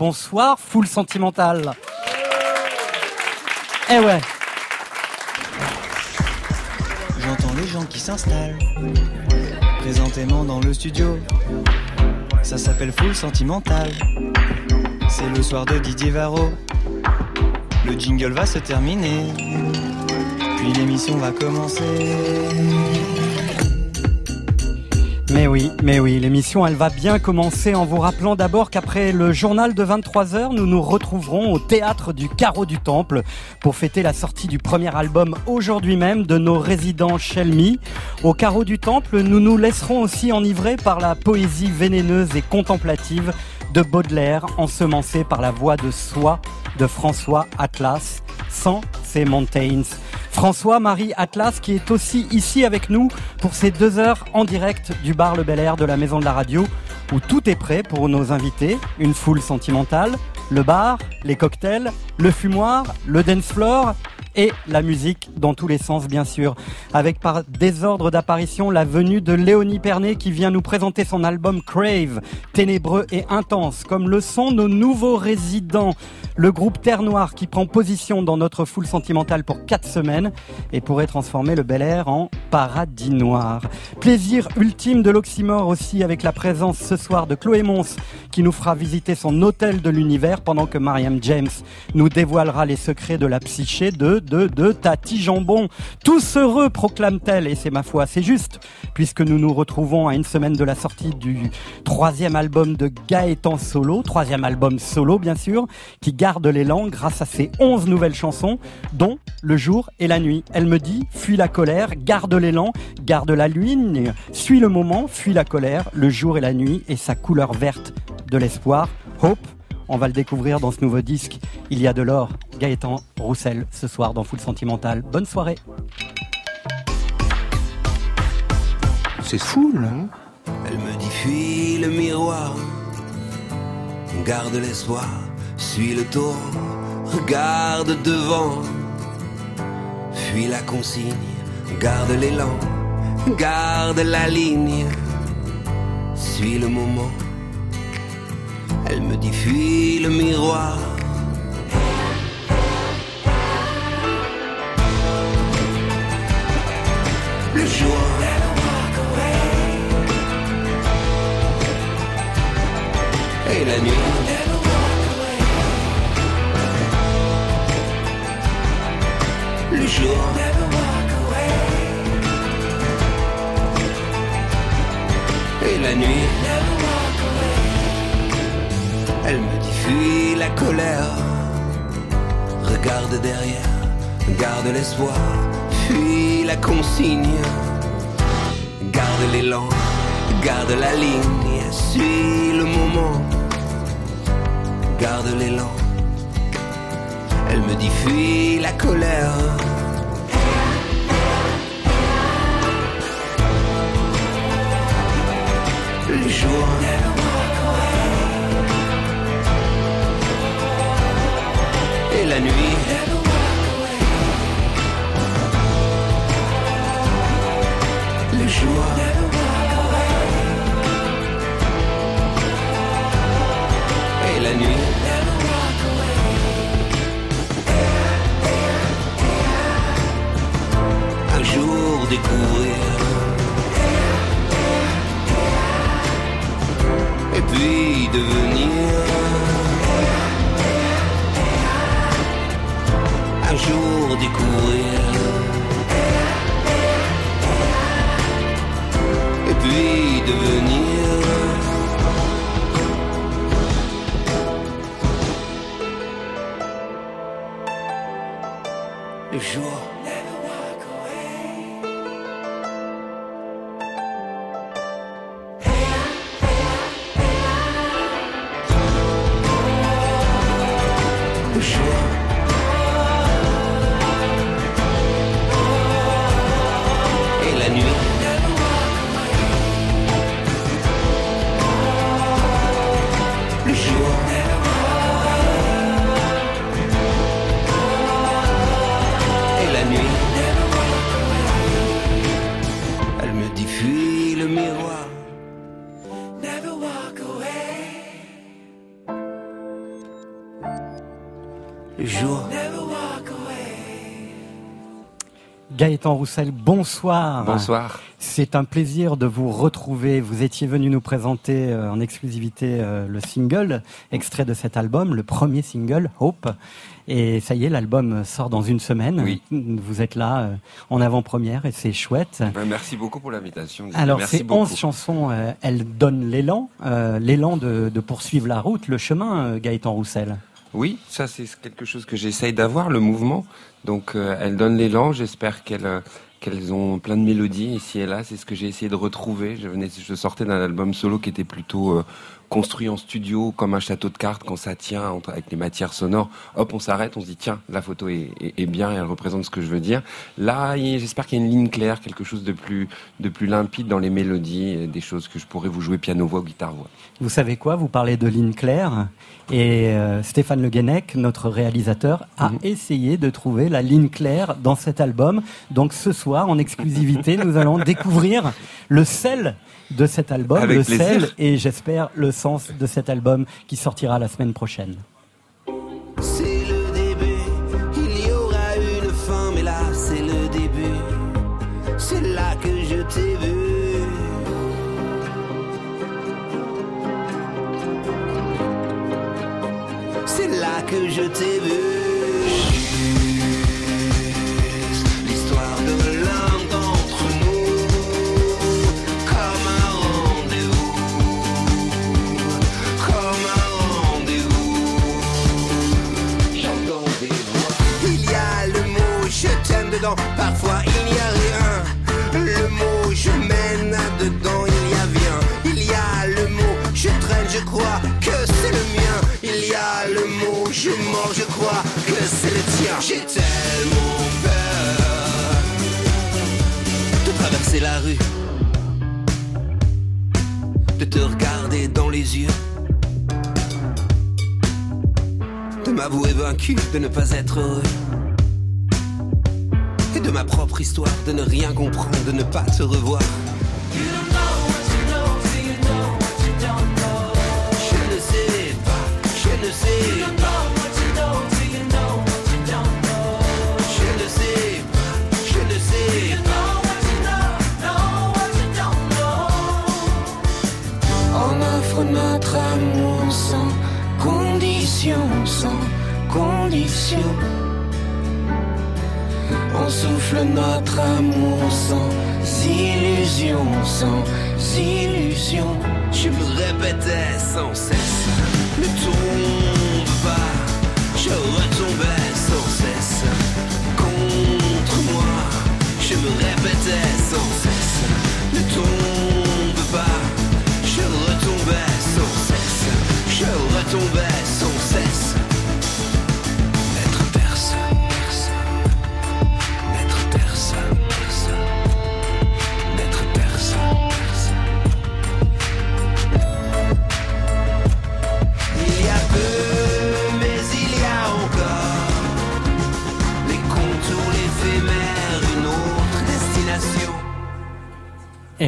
Bonsoir, full sentimental. Eh ouais. J'entends les gens qui s'installent présentément dans le studio. Ça s'appelle full sentimental. C'est le soir de Didier Varro. Le jingle va se terminer. Puis l'émission va commencer. Mais oui, mais oui, l'émission elle va bien commencer en vous rappelant d'abord qu'après le journal de 23h, nous nous retrouverons au théâtre du Carreau du Temple pour fêter la sortie du premier album aujourd'hui même de nos résidents Shelmy. Au Carreau du Temple, nous nous laisserons aussi enivrer par la poésie vénéneuse et contemplative de Baudelaire, ensemencée par la voix de soi de François Atlas, sans ces mountains. François-Marie Atlas qui est aussi ici avec nous pour ces deux heures en direct du bar Le Bel Air de la Maison de la Radio où tout est prêt pour nos invités, une foule sentimentale, le bar, les cocktails, le fumoir, le dance floor et la musique dans tous les sens bien sûr. Avec par désordre d'apparition la venue de Léonie Pernet qui vient nous présenter son album Crave, ténébreux et intense, comme le sont nos nouveaux résidents. Le groupe Terre Noire qui prend position dans notre foule sentimentale pour quatre semaines et pourrait transformer le Bel Air en paradis noir. Plaisir ultime de l'oxymore aussi avec la présence ce soir de Chloé Mons qui nous fera visiter son hôtel de l'univers pendant que Mariam James nous dévoilera les secrets de la psyché de, de, de Tati Jambon. Tous heureux, proclame-t-elle, et c'est ma foi, c'est juste, puisque nous nous retrouvons à une semaine de la sortie du troisième album de Gaëtan Solo, troisième album solo bien sûr, qui garde l'élan grâce à ses onze nouvelles chansons, dont Le jour et la nuit. Elle me dit, fuis la colère, garde l'élan, garde la ligne, suis le moment, fuis la colère, le jour et la nuit, et sa couleur verte de l'espoir. Hope, on va le découvrir dans ce nouveau disque. Il y a de l'or. Gaëtan Roussel ce soir dans Full Sentimental. Bonne soirée. C'est fou, là. Elle me dit fuis le miroir, garde l'espoir, suis le tour, regarde devant, fuis la consigne, garde l'élan, garde la ligne, suis le moment. Elle me dit fuis le miroir. Le jour. Et la nuit. Le jour. Et la nuit. Elle me dit fuis la colère, regarde derrière, garde l'espoir, fuis la consigne, garde l'élan, garde la ligne, suis le moment, garde l'élan. Elle me dit fuis la colère. Gaëtan Roussel, bonsoir. Bonsoir. C'est un plaisir de vous retrouver. Vous étiez venu nous présenter euh, en exclusivité euh, le single, extrait de cet album, le premier single, Hope. Et ça y est, l'album sort dans une semaine. Oui. Vous êtes là euh, en avant-première et c'est chouette. Ben, merci beaucoup pour l'invitation. Alors merci ces beaucoup. 11 chansons, elles donnent l'élan, l'élan de, de poursuivre la route, le chemin, Gaëtan Roussel. Oui, ça c'est quelque chose que j'essaye d'avoir, le mouvement. Donc euh, elles donnent l'élan. J'espère qu'elles euh, qu'elles ont plein de mélodies ici et là. C'est ce que j'ai essayé de retrouver. Je venais, je sortais d'un album solo qui était plutôt euh, construit en studio comme un château de cartes quand ça tient entre, avec les matières sonores. Hop, on s'arrête, on se dit tiens, la photo est, est- est bien et elle représente ce que je veux dire. Là, j'espère qu'il y a une ligne claire, quelque chose de plus de plus limpide dans les mélodies, des choses que je pourrais vous jouer piano voix ou guitare voix. Vous savez quoi? Vous parlez de ligne claire et euh, Stéphane Le Guenec, notre réalisateur, a Mhm. essayé de trouver la ligne claire dans cet album. Donc ce soir, en exclusivité, nous allons découvrir le sel de cet album, Avec le plaisir. sel et j'espère le sens de cet album qui sortira la semaine prochaine. C'est le début, il y aura une fin, mais là c'est le début. C'est là que je t'ai vu. C'est là que je t'ai vu. Parfois il n'y a rien. Le mot je mène dedans, il y a bien. Il y a le mot je traîne, je crois que c'est le mien. Il y a le mot je mens, je crois que c'est le tien. J'ai tellement peur de traverser la rue, de te regarder dans les yeux de m'avouer vaincu, de ne pas être heureux. De ma propre histoire, de ne rien comprendre, de ne pas te revoir. Je ne sais pas, je ne sais pas. Notre amour sans condition, sans condition. On souffle notre amour sans illusion, sans illusion. Je me répétais sans cesse, ne tombe pas. Je retombais sans cesse contre moi. Je me répétais sans cesse, ne tombe pas. Je retombais sans cesse, je retombais sans cesse.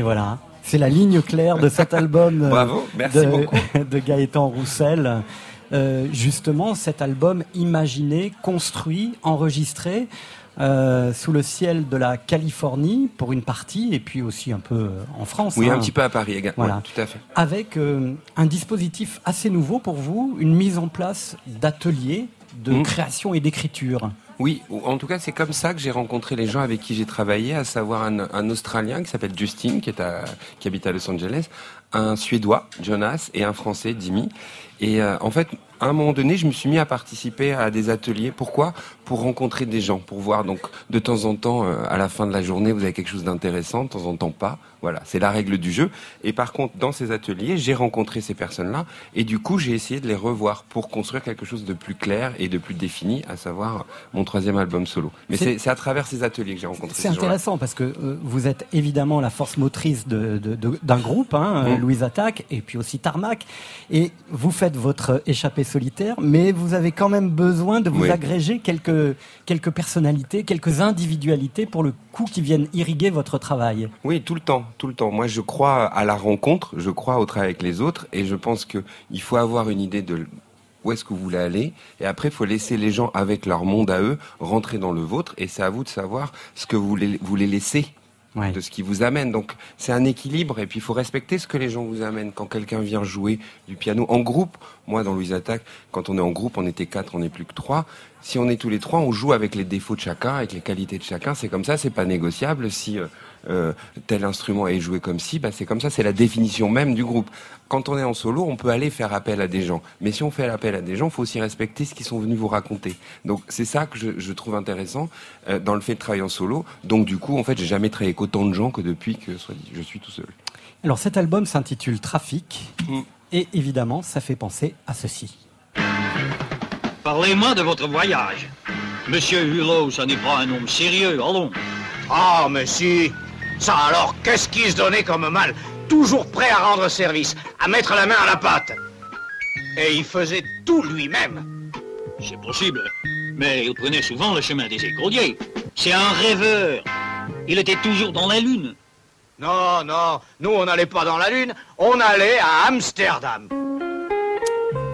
Et voilà, c'est la ligne claire de cet album euh, Bravo, merci de, beaucoup. de Gaëtan Roussel. Euh, justement, cet album imaginé, construit, enregistré euh, sous le ciel de la Californie pour une partie, et puis aussi un peu en France. Oui, hein, un petit peu à Paris également. Voilà. Ouais, tout à fait. Avec euh, un dispositif assez nouveau pour vous, une mise en place d'ateliers de Mhm. création et d'écriture. Oui, ou- en tout cas, c'est comme ça que j'ai rencontré les gens avec qui j'ai travaillé, à savoir un, Australien qui s'appelle Justin, qui habite à Los Angeles, un Suédois, Jonas, et un Français, Dimi. Et euh, en fait, à un moment donné, je me suis mis à participer à des ateliers. Pourquoi? Pour rencontrer des gens, pour voir. Donc, de temps en temps, euh, à la fin de la journée, vous avez quelque chose d'intéressant, de temps en temps pas. Voilà, c'est la règle du jeu. Et par contre, dans ces ateliers, j'ai rencontré ces personnes-là, et du coup, j'ai essayé de les revoir pour construire quelque chose de plus clair et de plus défini, à savoir mon troisième album solo. Mais C'est- à travers ces ateliers que j'ai rencontré C'est ces intéressant parce que euh, vous êtes évidemment la force motrice d'un groupe, hein, euh, Mm. Louise Attaque, et puis aussi Tarmac, et vous faites votre échappée solitaire, mais vous avez quand même besoin de vous Oui. agréger quelques, quelques personnalités, quelques individualités pour le coup qui viennent irriguer votre travail. Oui, tout le temps, tout le temps. Moi, je crois à la rencontre, je crois au travail avec les autres, et je pense que il faut avoir une idée de où est-ce que vous voulez aller. Et après, il faut laisser les gens avec leur monde à eux rentrer dans le vôtre. Et c'est à vous de savoir ce que vous voulez, les laisser de ce qui vous amène. Donc c'est un équilibre et puis il faut respecter ce que les gens vous amènent. Quand quelqu'un vient jouer du piano en groupe, moi dans Louise Attaque, quand on est en groupe, on était quatre, on n'est plus que trois. Si on est tous les trois, on joue avec les défauts de chacun, avec les qualités de chacun. C'est comme ça, c'est pas négociable. Si euh, euh, tel instrument est joué comme si, bah, c'est comme ça, c'est la définition même du groupe. Quand on est en solo, on peut aller faire appel à des gens. Mais si on fait appel à des gens, il faut aussi respecter ce qu'ils sont venus vous raconter. Donc c'est ça que je, trouve intéressant euh, dans le fait de travailler en solo. Donc du coup, en fait, j'ai jamais travaillé avec autant de gens que depuis que je suis tout seul. Alors cet album s'intitule Trafic. Mm. Et évidemment, ça fait penser à ceci. Parlez-moi de votre voyage. Monsieur Hulot, ça n'est pas un homme sérieux, allons. Ah, mais si. Ça alors, qu'est-ce qui se donnait comme mal Toujours prêt à rendre service, à mettre la main à la pâte. Et il faisait tout lui-même. C'est possible, mais il prenait souvent le chemin des écoliers. C'est un rêveur. Il était toujours dans la lune. Non, non, nous on n'allait pas dans la lune, on allait à Amsterdam.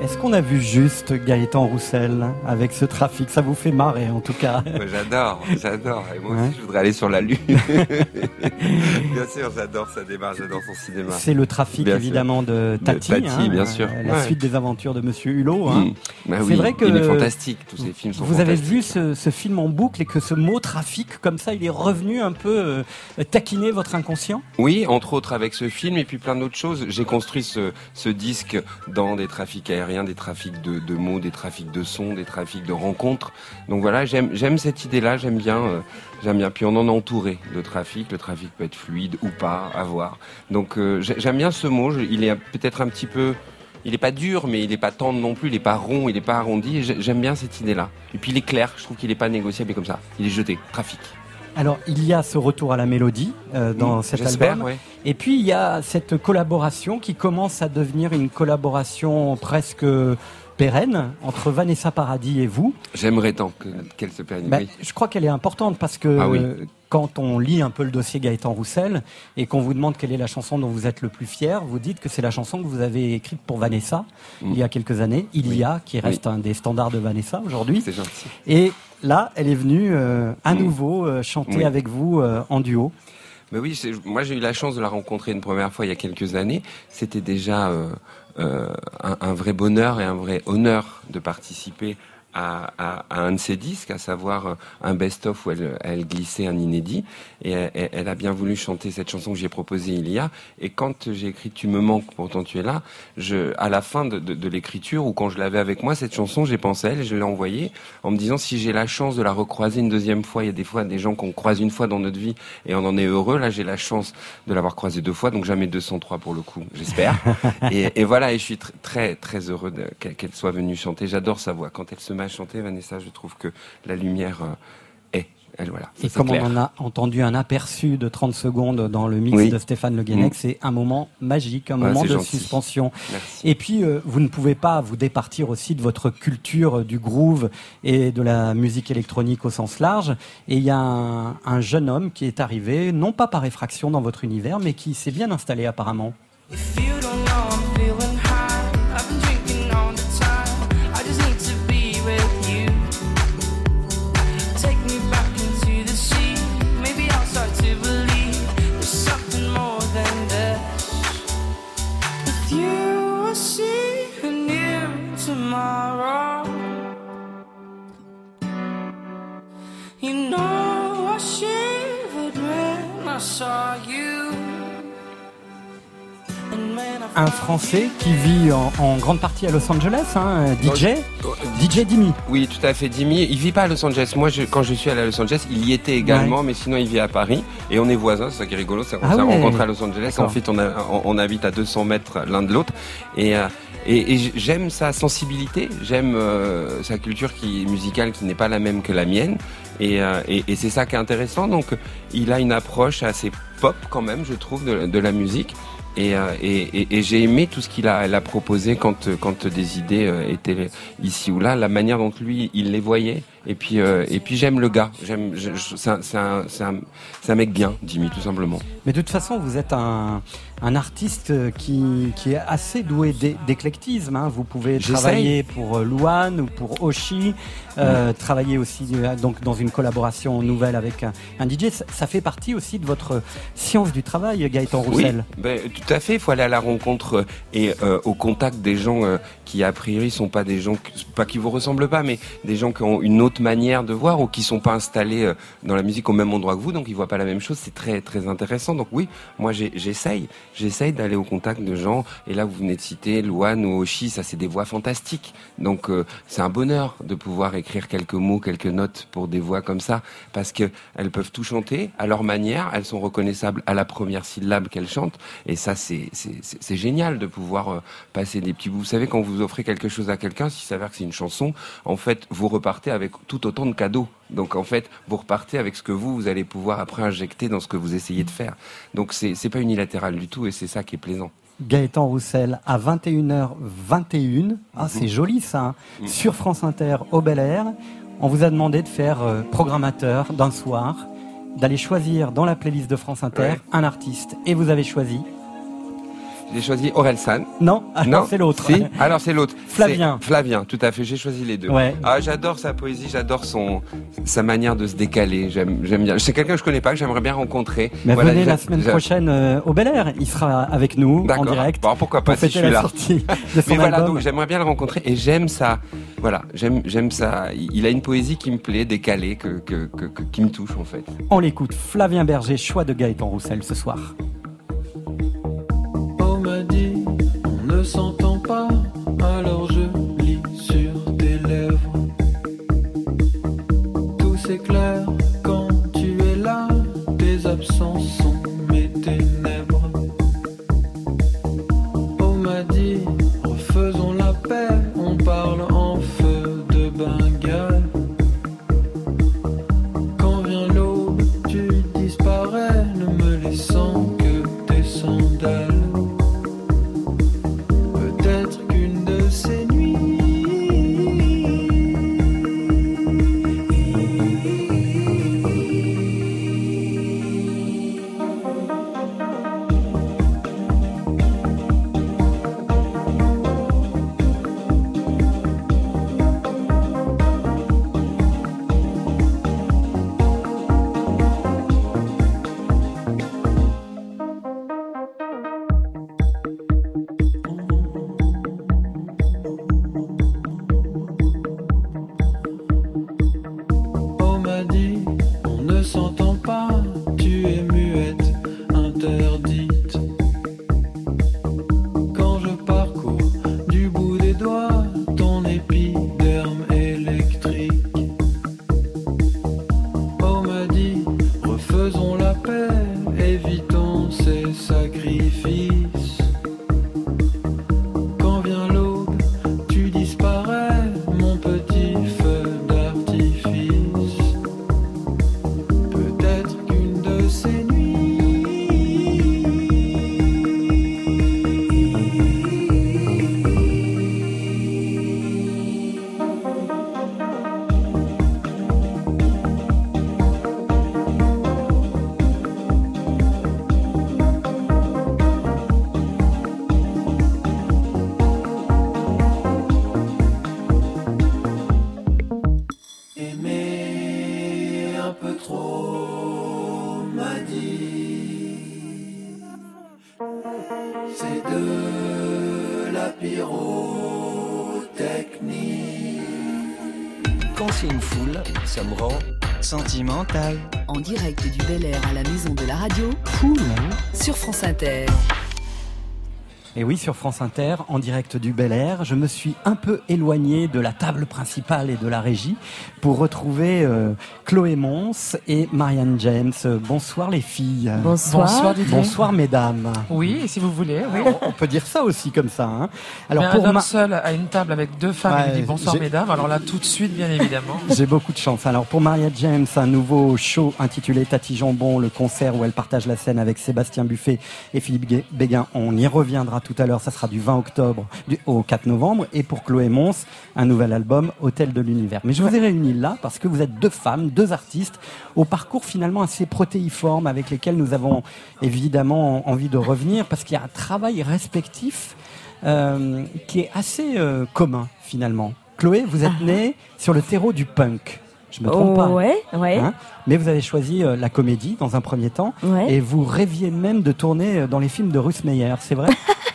Est-ce qu'on a vu juste Gaëtan Roussel avec ce trafic? Ça vous fait marrer en tout cas. J'adore, j'adore. Et moi aussi, je voudrais aller sur la Lune. bien sûr, j'adore sa démarche, j'adore son cinéma. C'est le trafic évidemment de Tati. Tati, bien sûr. La suite des aventures de Monsieur Hulot. Hein. Mm. Bah c'est vrai que. Il est fantastique, tous ces films sont Vous avez vu ce, film en boucle et que ce mot trafic, comme ça, il est revenu un peu euh, taquiner votre inconscient? Oui, entre autres avec ce film et puis plein d'autres choses. J'ai construit ce, ce disque dans des trafics aériens des trafics de, mots, des trafics de sons, des trafics de rencontres. Donc voilà, j'aime cette idée-là, j'aime bien, euh, j'aime bien. Puis on en est entouré de trafic. Le trafic peut être fluide ou pas, à voir. Donc euh, j'aime bien ce mot. il est peut-être un petit peu il n'est pas dur, mais il n'est pas tendre non plus, il n'est pas rond, il n'est pas arrondi. J'aime bien cette idée-là. Et puis il est clair, je trouve qu'il n'est pas négociable comme ça. Il est jeté, trafic. Alors, il y a ce retour à la mélodie euh, dans cet album. Et puis, il y a cette collaboration qui commence à devenir une collaboration presque pérenne entre Vanessa Paradis et vous. J'aimerais tant qu'elle se pérenne. Ben, je crois qu'elle est importante parce que ah quand on lit un peu le dossier Gaëtan Roussel et qu'on vous demande quelle est la chanson dont vous êtes le plus fier, vous dites que c'est la chanson que vous avez écrite pour Vanessa mm. il y a quelques années, Il y a, qui reste un des standards de Vanessa aujourd'hui. C'est gentil. Et là, elle est venue euh, à mm. nouveau euh, chanter avec vous euh, en duo. Mais oui, moi j'ai eu la chance de la rencontrer une première fois il y a quelques années. C'était déjà un, un, vrai bonheur et un vrai honneur de participer à, à, à, un de ses disques, à savoir euh, un best-of où elle, elle, glissait un inédit. Et elle, elle, a bien voulu chanter cette chanson que j'ai proposée il y a. Et quand j'ai écrit Tu me manques, pourtant tu es là, je, à la fin de, de, de l'écriture, ou quand je l'avais avec moi, cette chanson, j'ai pensé à elle et je l'ai envoyée en me disant si j'ai la chance de la recroiser une deuxième fois, il y a des fois des gens qu'on croise une fois dans notre vie et on en est heureux. Là, j'ai la chance de l'avoir croisée deux fois, donc jamais 203 pour le coup, j'espère. et, et, voilà, et je suis très, très heureux qu'elle soit venue chanter. J'adore sa voix. Quand elle se met chanter, Vanessa, je trouve que la lumière euh, est. Elle, voilà, et comme on en a entendu un aperçu de 30 secondes dans le mix de Stéphane Le Guenec, mm. c'est un moment magique, un moment de suspension. Et puis, euh, vous ne pouvez pas vous départir aussi de votre culture du groove et de la musique électronique au sens large. Et il y a un, un jeune homme qui est arrivé, non pas par effraction dans votre univers, mais qui s'est bien installé apparemment. Un Français qui vit en, grande partie à Los Angeles, hein, DJ, DJ Dimi. Oui, tout à fait, Dimi. Il vit pas à Los Angeles. Moi, quand je suis allé à Los Angeles, il y était également, mais sinon il vit à Paris et on est voisins. C'est ça qui est rigolo, c'est qu'on ah s'est rencontrés à Los Angeles. En fait, on, on, habite à 200 mètres l'un de l'autre et euh, et, j'aime sa sensibilité, j'aime euh, sa culture qui musicale qui n'est pas la même que la mienne. Euh, et, et, c'est ça qui est intéressant. Donc, il a une approche assez pop quand même, je trouve, de, de la musique. Euh, et, et, j'ai aimé tout ce qu'il a, a, proposé quand, quand des idées étaient ici ou là, la manière dont lui il les voyait Et puis, euh, et puis j'aime le gars. J'aime, c'est un, un, un mec bien, Jimmy, tout simplement. Mais de toute façon, vous êtes un, un artiste qui, qui est assez doué d'é- d'éclectisme. hein. Vous pouvez travailler pour euh, Louane ou pour Oshi, euh, travailler aussi euh, donc dans une collaboration nouvelle avec un, un DJ. Ça, fait partie aussi de votre science du travail, Gaëtan Roussel. Oui, ben, tout à fait. Il faut aller à la rencontre euh, et euh, au contact des gens euh, qui, a priori, sont pas des gens, pas qui vous ressemblent pas, mais des gens qui ont une autre manière de voir ou qui sont pas installés euh, dans la musique au même endroit que vous, donc ils voient pas la même chose. C'est très, très intéressant. Donc oui, moi j'essaye, j'essaye d'aller au contact de gens. Et là, vous venez de citer Luan ou Oshi, ça c'est des voix fantastiques. Donc euh, c'est un bonheur de pouvoir écrire quelques mots, quelques notes pour des voix comme ça, parce que elles peuvent tout chanter à leur manière. Elles sont reconnaissables à la première syllabe qu'elles chantent. Et ça, c'est c'est- génial de pouvoir euh, passer des petits bouts. Vous savez, quand vous offrez quelque chose à quelqu'un, s'il s'avère que c'est une chanson, en fait, vous repartez avec tout autant de cadeaux. Donc, en fait, vous repartez avec ce que vous, vous allez pouvoir après injecter dans ce que vous essayez de faire. Donc, c'est c'est pas unilatéral du tout et c'est ça qui est plaisant. Gaëtan Roussel à 21h21. Ah, c'est joli ça. hein. Sur France Inter au Bel Air. On vous a demandé de faire euh, programmateur d'un soir, d'aller choisir dans la playlist de France Inter Ouais. un artiste. Et vous avez choisi J'ai choisi Orelsan. Non, alors non, c'est l'autre. Si Alors c'est l'autre. Flavien. Flavien, tout à fait. J'ai choisi les deux. Ouais. Ah, j'adore sa poésie, j'adore son sa manière de se décaler. J'aime j'aime bien. C'est quelqu'un que je connais pas, que j'aimerais bien rencontrer. Mais Voilà, venez la semaine prochaine euh, au Bel Air. Il sera avec nous en D'accord. direct Bon, pourquoi pour pas si je suis la là. sortie de son Mais voilà, album. donc j'aimerais bien le rencontrer et j'aime ça. Voilà, j'aime j'aime ça. Il a une poésie qui me plaît, décalée, que, que, que- que- qui me touche en fait. On l'écoute. Flavien Berger, choix de Gaëtan Roussel ce soir. Absences sont mes En direct du Bel Air à la maison de la radio, Cool. sur France Inter. Et oui, sur France Inter, en direct du Bel Air, je me suis un peu éloigné de la table principale et de la régie pour retrouver euh, Chloé Mons et Marianne James. Bonsoir les filles. Bonsoir. Bonsoir, Didier. Bonsoir mesdames. Oui, si vous voulez, oui. On peut dire ça aussi comme ça. Hein. Alors Mais pour un homme ma- seul à une table avec deux femmes, Ouais, il dit bonsoir mesdames. Alors là, tout de suite, bien évidemment. J'ai beaucoup de chance. Alors pour Maria James, un nouveau show intitulé Tati Jambon, le concert où elle partage la scène avec Sébastien Buffet et Philippe Béguin. On y reviendra tout à l'heure, ça sera du 20 octobre au 4 novembre. Et pour Chloé Mons, un nouvel album, Hôtel de l'Univers. Mais je vous ai réunis là parce que vous êtes deux femmes, deux artistes, au parcours finalement assez protéiforme avec lesquels nous avons évidemment envie de revenir parce qu'il y a un travail respectif euh, qui est assez euh, commun finalement. Chloé, vous êtes née sur le terreau du punk. Je me trompe pas. Ouais, ouais. Hein? Mais vous avez choisi euh, la comédie dans un premier temps Ouais. et vous rêviez même de tourner dans les films de Ruth Meyer, c'est vrai?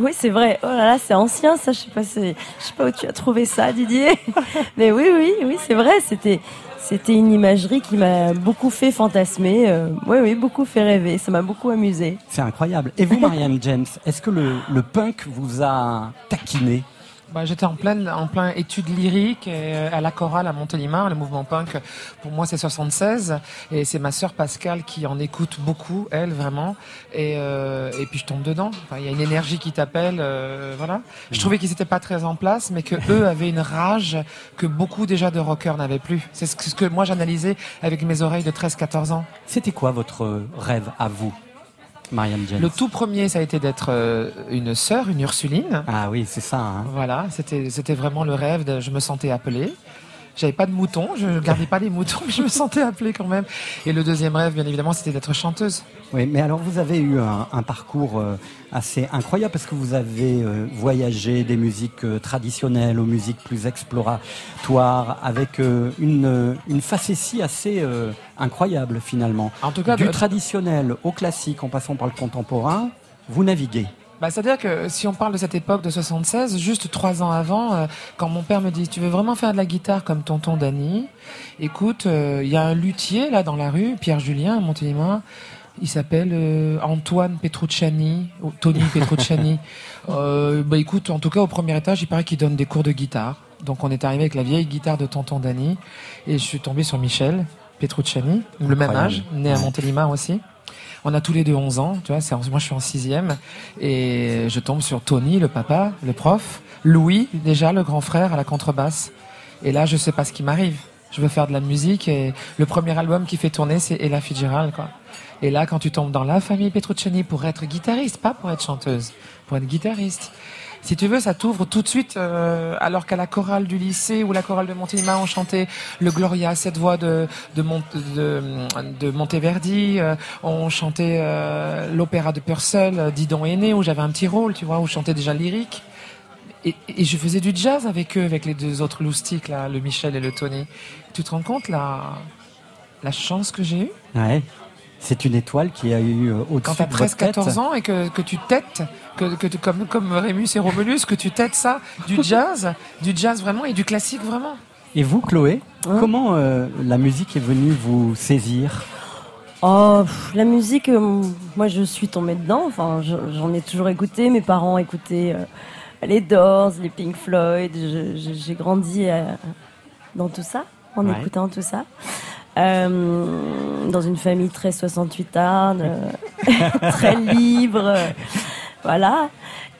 Oui, c'est vrai. Oh là là, c'est ancien, ça. Je sais pas, je sais pas où tu as trouvé ça, Didier. Mais oui, oui, oui, c'est vrai. C'était, c'était une imagerie qui m'a beaucoup fait fantasmer. euh, oui, oui, beaucoup fait rêver. Ça m'a beaucoup amusé. C'est incroyable. Et vous, Marianne James, est-ce que le, le punk vous a taquiné? Bah, J'étais en pleine, en plein étude lyrique et, euh, à la chorale à Montélimar. Le mouvement punk, pour moi, c'est 76. Et c'est ma sœur Pascale qui en écoute beaucoup, elle, vraiment. Et, euh, et puis je tombe dedans. Enfin, Il y a une énergie qui t'appelle. euh, voilà. Je trouvais qu'ils n'étaient pas très en place, mais que eux avaient une rage que beaucoup déjà de rockers n'avaient plus. C'est ce que, ce que moi j'analysais avec mes oreilles de 13-14 ans. C'était quoi votre rêve à vous, Marianne Le tout premier, ça a été d'être euh, une sœur, une Ursuline. Ah oui, c'est ça. hein. Voilà, c'était c'était vraiment le rêve. De, je me sentais appelée. J'avais pas de moutons, je ne gardais pas les moutons, mais je me sentais appelée quand même. Et le deuxième rêve, bien évidemment, c'était d'être chanteuse. Oui, mais alors vous avez eu un, un parcours euh, assez incroyable parce que vous avez euh, voyagé des musiques euh, traditionnelles aux musiques plus exploratoires avec euh, une, une facétie assez incroyable finalement. En tout cas, du de- traditionnel au classique en passant par le contemporain, vous naviguez. Bah, C'est-à-dire que si on parle de cette époque de 76, juste trois ans avant, euh, quand mon père me dit Tu veux vraiment faire de la guitare comme tonton Danny? Écoute, euh, il y a un luthier là dans la rue, Pierre Julien à Montélimar. Il s'appelle euh, Antoine Petrucciani, ou Tony Petrucciani. Euh, bah écoute, en tout cas au premier étage, il paraît qu'il donne des cours de guitare. Donc on est arrivé avec la vieille guitare de tonton Danny et je suis tombé sur Michel Petrucciani, le même âge, né à. Montélimar aussi. On a tous les deux 11 ans, tu vois, moi je suis en sixième et je tombe sur Tony, le papa, le prof, Louis, déjà le grand frère à la contrebasse. Et là, je sais pas ce qui m'arrive. Je veux faire de la musique et le premier album qui fait tourner, c'est Ella Fitzgerald, quoi. Et là, quand tu tombes dans la famille Petrucciani pour être guitariste, pas pour être chanteuse, pour être guitariste. Si tu veux, ça t'ouvre tout de suite, euh, alors qu'à la chorale du lycée ou la chorale de Montélimar, on chantait le Gloria, cette voix de, de, de, de Monteverdi, euh, on chantait euh, l'opéra de Purcell, euh, Didon est né, où j'avais un petit rôle, tu vois, où je chantais déjà lyrique. Et, et je faisais du jazz avec eux, avec les deux autres loustiques, là, le Michel et le Tony. Tu te rends compte, la, la chance que j'ai eue? Ouais. C'est une étoile qui a eu euh, quand au-dessus t'as de 13-14 tête. ans et que, que tu têtes, que, que tu- comme, comme Rémus et Romulus, que tu têtes ça, du jazz, du jazz vraiment et du classique vraiment. Et vous, Chloé, Hein comment euh, la musique est venue vous saisir? Oh, pff, la musique, euh, moi je suis tombée dedans. Enfin, je- j'en ai toujours écouté. Mes parents écoutaient euh, les Doors, les Pink Floyd. J'ai grandi euh, dans tout ça, en Ouais. écoutant tout ça. Euh, dans une famille très 68 arde, euh, très libre, voilà.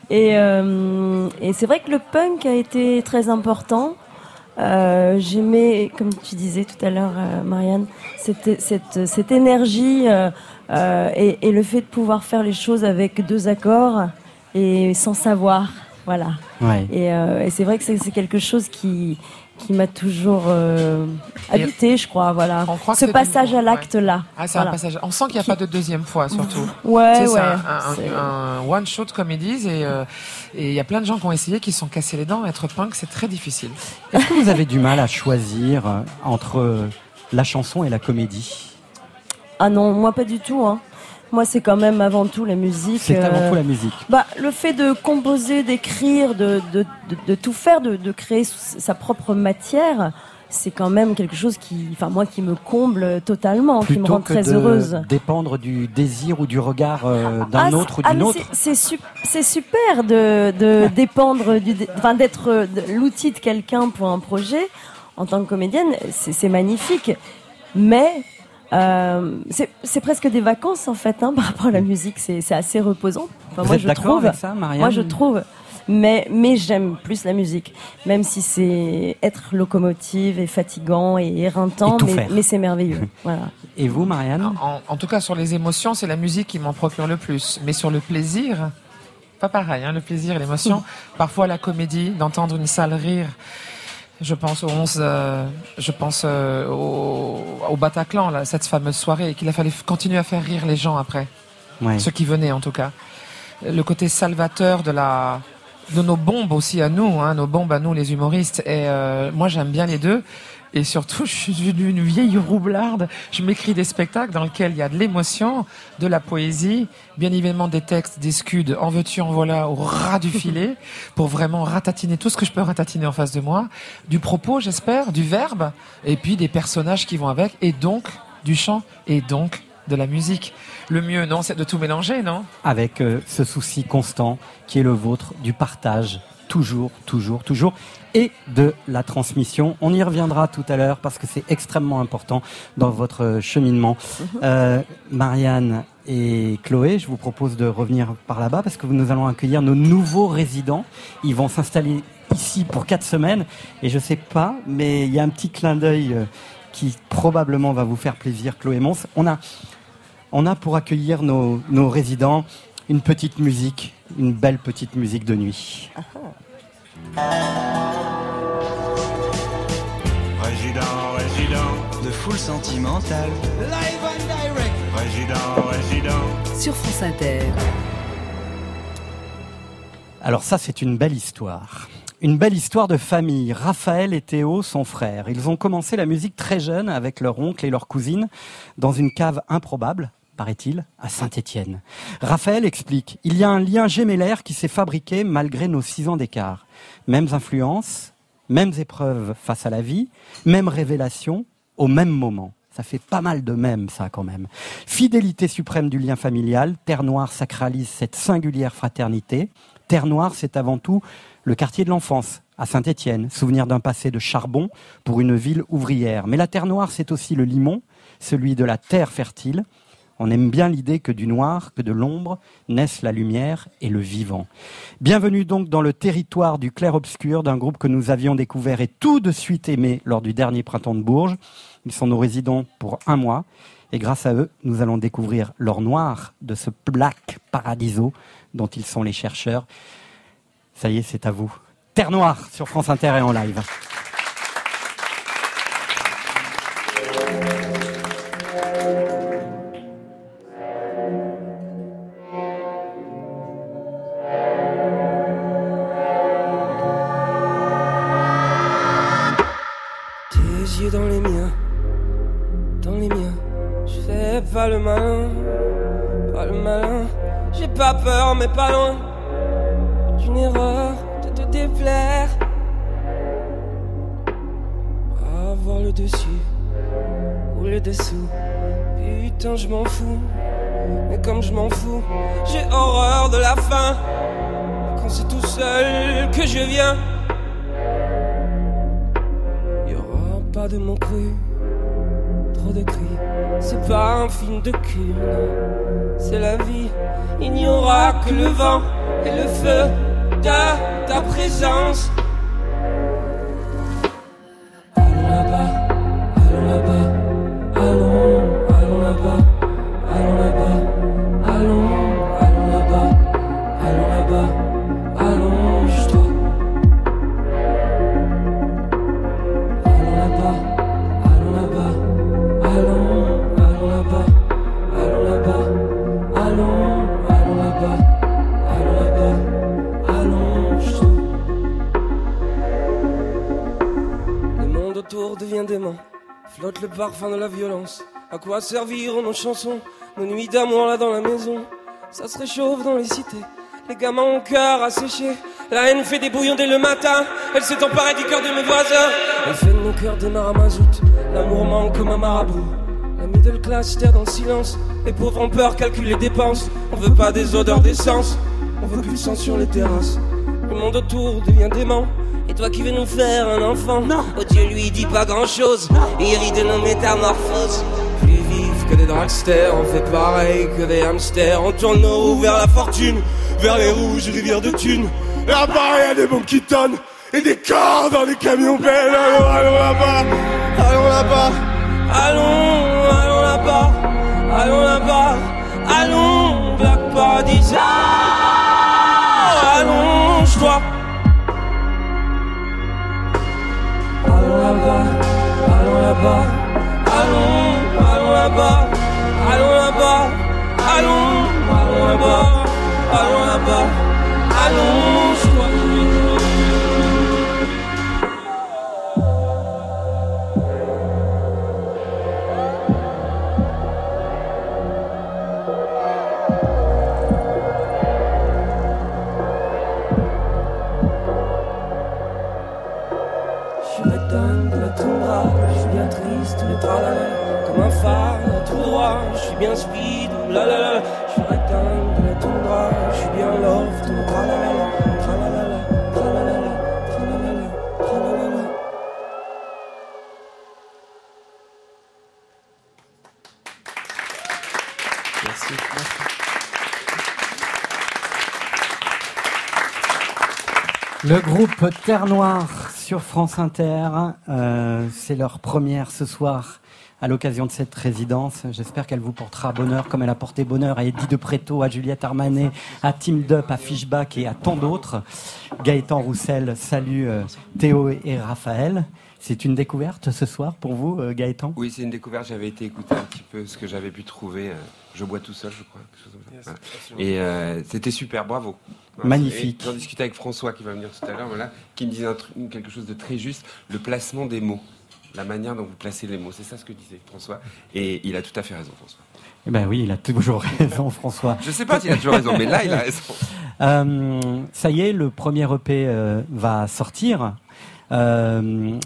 Et, euh, et c'est vrai que le punk a été très important. Euh, J'aimais, comme tu disais tout à l'heure, euh, Marianne, cette, cette, cette énergie euh, euh, et, et le fait de pouvoir faire les choses avec deux accords et sans savoir. Voilà. Ouais. Et, euh, et c'est vrai que c'est c'est quelque chose qui, qui m'a toujours euh, habité, je crois. Voilà. On croit que Ce passage à l'acte-là. Ah, c'est Voilà. un passage. On sent qu'il n'y a pas de deuxième fois, surtout. Ouais, Tu sais, c'est ouais. un, un- one shot comme ils disent et euh, et il y a plein de gens qui ont essayé qui se sont cassés les dents. Être punk, c'est très difficile. Est-ce que vous avez du mal à choisir entre la chanson et la comédie? Ah non, moi pas du tout. Hein. Moi, c'est quand même avant tout la musique. C'est avant euh, tout la musique. Bah, le fait de composer, d'écrire, de, de, de, de tout faire, de, de créer sa propre matière, c'est quand même quelque chose qui, enfin moi, qui me comble totalement, qui me rend que très de heureuse. dépendre du désir ou du regard euh, d'un Ah, autre ou ah, d'une mais autre. c'est- C'est sup- c'est super de, de dépendre, du, enfin d'être euh, l'outil de quelqu'un pour un projet. En tant que comédienne, c'est magnifique. Mais euh, c'est presque des vacances en fait hein, par rapport à la musique. C'est assez reposant. Enfin, Vous moi, êtes je trouve. avec ça, Marianne Moi, je trouve. Mais, mais j'aime plus la musique, même si c'est être locomotive et fatigant et éreintant, Et mais, c'est merveilleux. voilà. Et vous, Marianne En, en tout cas, sur les émotions, c'est la musique qui m'en procure le plus. Mais sur le plaisir, pas pareil. Hein, le plaisir et l'émotion. Parfois la comédie, d'entendre une salle rire. Je pense au 11, euh, je pense euh, au, au Bataclan, là, cette fameuse soirée, et qu'il a fallu continuer à faire rire les gens après, Ouais. ceux qui venaient en tout cas. Le côté salvateur de la, de nos bombes aussi à nous, hein, nos bombes à nous les humoristes. Et euh, moi j'aime bien les deux. Et surtout, je suis une, une vieille roublarde. Je m'écris des spectacles dans lesquels il y a de l'émotion, de la poésie, bien évidemment des textes, des scuds, en veux-tu, en voilà, au ras du filet, pour vraiment ratatiner tout ce que je peux ratatiner en face de moi. Du propos, j'espère, du verbe, et puis des personnages qui vont avec, et donc du chant, et donc de la musique. Le mieux, non, c'est de tout mélanger, non? Avec euh, ce souci constant qui est le vôtre du partage, toujours, toujours, toujours, et de la transmission. On y reviendra tout à l'heure parce que c'est extrêmement important dans votre cheminement. Euh, Marianne et Chloé, je vous propose de revenir par là-bas parce que nous allons accueillir nos nouveaux résidents. Ils vont s'installer ici pour quatre semaines et je sais pas, mais il y a un petit clin d'œil euh, qui probablement va vous faire plaisir, Chloé Mons. On a on a pour accueillir nos, nos résidents une petite musique, une belle petite musique de nuit. Résident, résident, de foule sentimentale. Live and direct. Résident, résident. Sur France Inter. Alors ça, c'est une belle histoire. Une belle histoire de famille. Raphaël et Théo sont frères. Ils ont commencé la musique très jeunes avec leur oncle et leur cousine dans une cave improbable, paraît-il, à Saint-Étienne. Raphaël explique, il y a un lien gémellaire qui s'est fabriqué malgré nos six ans d'écart. Mêmes influences, mêmes épreuves face à la vie, mêmes révélations au même moment. Ça fait pas mal de mêmes, ça, quand même. Fidélité suprême du lien familial. Terre Noire sacralise cette singulière fraternité. Terre Noire, c'est avant tout le quartier de l'enfance, à Saint-Étienne. Souvenir d'un passé de charbon pour une ville ouvrière. Mais la Terre Noire, c'est aussi le limon, celui de la terre fertile. On aime bien l'idée que du noir, que de l'ombre, naissent la lumière et le vivant. Bienvenue donc dans le territoire du clair-obscur d'un groupe que nous avions découvert et tout de suite aimé lors du dernier printemps de Bourges. Ils sont nos résidents pour un mois et grâce à eux, nous allons découvrir l'or noir de ce Black Paradiso dont ils sont les chercheurs. Ça y est, c'est à vous. Terre Noire sur France Inter et en live. Mais pas loin d'une erreur de te déplaire. Avoir le dessus ou le dessous, putain, je m'en fous. Mais comme je m'en fous, j'ai horreur de la fin. Quand c'est tout seul que je viens. Y aura pas de mots crus, trop de cris. C'est pas un film de cul, que le vent et le feu de ta présence. Parfum de la violence. À quoi serviront nos chansons, nos nuits d'amour là dans la maison? Ça se réchauffe dans les cités, les gamins ont cœur sécher. La haine fait des bouillons dès le matin, elle s'est emparée du cœur de mes voisins. Elle fait de nos cœurs des à mazout, l'amour manque comme un marabout. La middle class terre dans le silence, les pauvres ont peur, calculent les dépenses. On veut pas des odeurs d'essence, on veut plus sang sur les terrasses. Le monde autour devient dément. Toi qui veux nous faire un enfant. Non. Oh Dieu lui dit pas grand chose Il rit de nos métamorphoses. Plus vifs que des dragsters On fait pareil que des hamsters. On tourne nos roues vers la fortune Vers les rouges rivières de thunes. Là-bas y a des bombes qui tonnent Et des corps dans les camions belles Allons, allons là-bas. Allons là-bas. Allons, allons là-bas. Allons là-bas. Allons, Black Paradise. Allonge-toi. Là-bas, allons là-bas, allons, allons là-bas, allons là-bas, allons, allons là-bas, allons là-bas, allonge-toi. Tout droit, je suis bien speed, la la la, je suis de la toundra, je suis bien love, tout tralala, tralala. Merci. Le groupe Terre Noire sur France Inter, euh, c'est leur première ce soir à l'occasion de cette résidence. J'espère qu'elle vous portera bonheur comme elle a porté bonheur à Eddie de Préto, à Juliette Armanet, à Tim Dup, à Fishback et à tant d'autres. Gaëtan Roussel salue euh, Théo et Raphaël. C'est une découverte ce soir pour vous, euh, Gaëtan? Oui, c'est une découverte. J'avais été écouter un petit peu ce que j'avais pu trouver. euh, Je bois tout seul, je crois. quelque chose comme ça. Voilà. Et euh, c'était super, bravo. Magnifique. J'en discutais avec François qui va venir tout à l'heure, voilà, qui me disait un truc- quelque chose de très juste, le placement des mots. La manière dont vous placez les mots, c'est ça ce que disait François. Et il a tout à fait raison, François. Eh ben oui, il a toujours raison, François. Je sais pas s'il a toujours raison, mais là, il a raison. Euh, ça y est, le premier EP euh, va sortir. Euh,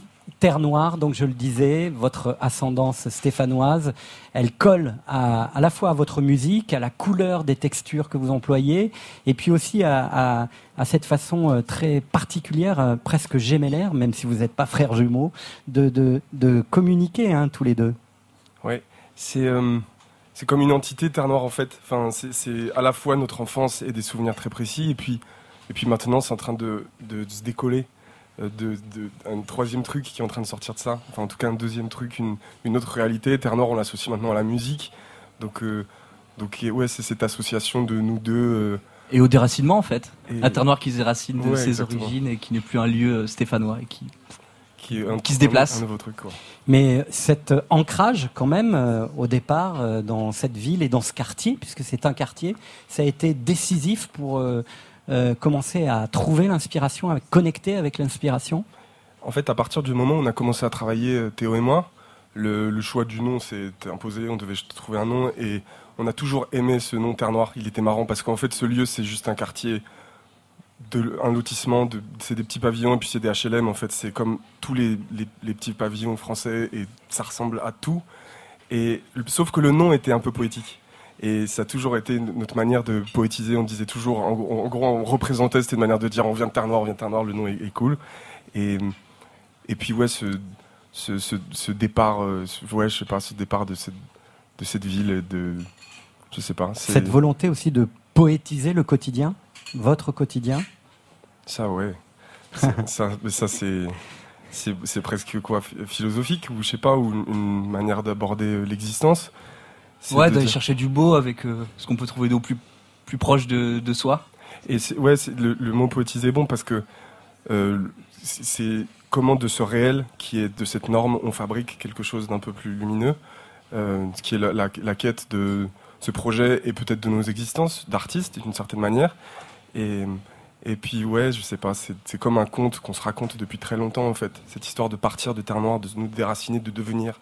Terre Noire, donc je le disais, votre ascendance stéphanoise, elle colle à, à la fois à votre musique, à la couleur des textures que vous employez, et puis aussi à, à- cette façon euh, très particulière, euh, presque gémellaire, même si vous n'êtes pas frères jumeaux, de, de, de communiquer hein, tous les deux. Ouais, c'est euh, c'est comme une entité Terre Noire en fait. Enfin, c'est- à la fois notre enfance et des souvenirs très précis, et puis et puis maintenant c'est en train de- de se décoller. Euh, De, de- un troisième truc qui est en train de sortir de ça. Enfin, en tout cas, un deuxième truc, une, une autre réalité. Terre Noire, on l'associe maintenant à la musique. Donc, euh, donc et ouais, c'est cette association de nous deux. euh, Et au déracinement en fait. Et- La Terre Noire qui se déracine de Ouais, ses exactement. origines et qui n'est plus un lieu euh, stéphanois et qui, qui, un- se déplace. Un, nouveau truc, quoi. Mais cet ancrage, quand même, euh, au départ, euh, dans cette ville et dans ce quartier, puisque c'est un quartier, ça a été décisif pour euh, euh, commencer à trouver l'inspiration, à connecter avec l'inspiration. En fait, à partir du moment où on a commencé à travailler, euh, Théo et moi, le, choix du nom s'est imposé, on devait trouver un nom, et on a toujours aimé ce nom Terre Noire. Il était marrant parce qu'en fait, ce lieu, c'est juste un quartier, de, un lotissement, c'est des petits pavillons, et puis c'est des HLM, en fait, c'est comme tous les, les- les petits pavillons français, et ça ressemble à tout. Et, sauf que le nom était un peu poétique. Et ça a toujours été notre manière de poétiser. On disait toujours, en, gros- en gros, on représentait, c'était une manière de dire on vient de Terre Noire, on vient de Terre Noire, le nom est, est cool. Et, et puis, ouais, ce, ce, ce, ce départ, euh, ouais, je sais pas, ce départ de cette, de cette ville, de. Je sais pas. Cette volonté aussi de poétiser le quotidien, votre quotidien? Ça, ouais. Ça, ça c'est. C'est presque quoi, ph- philosophique ou je sais pas, ou une, une manière d'aborder euh, l'existence. Ouais, d'aller chercher du beau avec euh, ce qu'on peut trouver d'au plus, plus proche de, de soi. Et ouais, le, le mot poétiser est bon parce que euh, c'est comment de ce réel qui est de cette norme, on fabrique quelque chose d'un peu plus lumineux, euh, ce qui est la, la- la quête de ce projet et peut-être de nos existences d'artistes d'une certaine manière. Et, et puis ouais, je sais pas, c'est comme un conte qu'on se raconte depuis très longtemps en fait, cette histoire de partir de Terre Noire, de nous déraciner, de devenir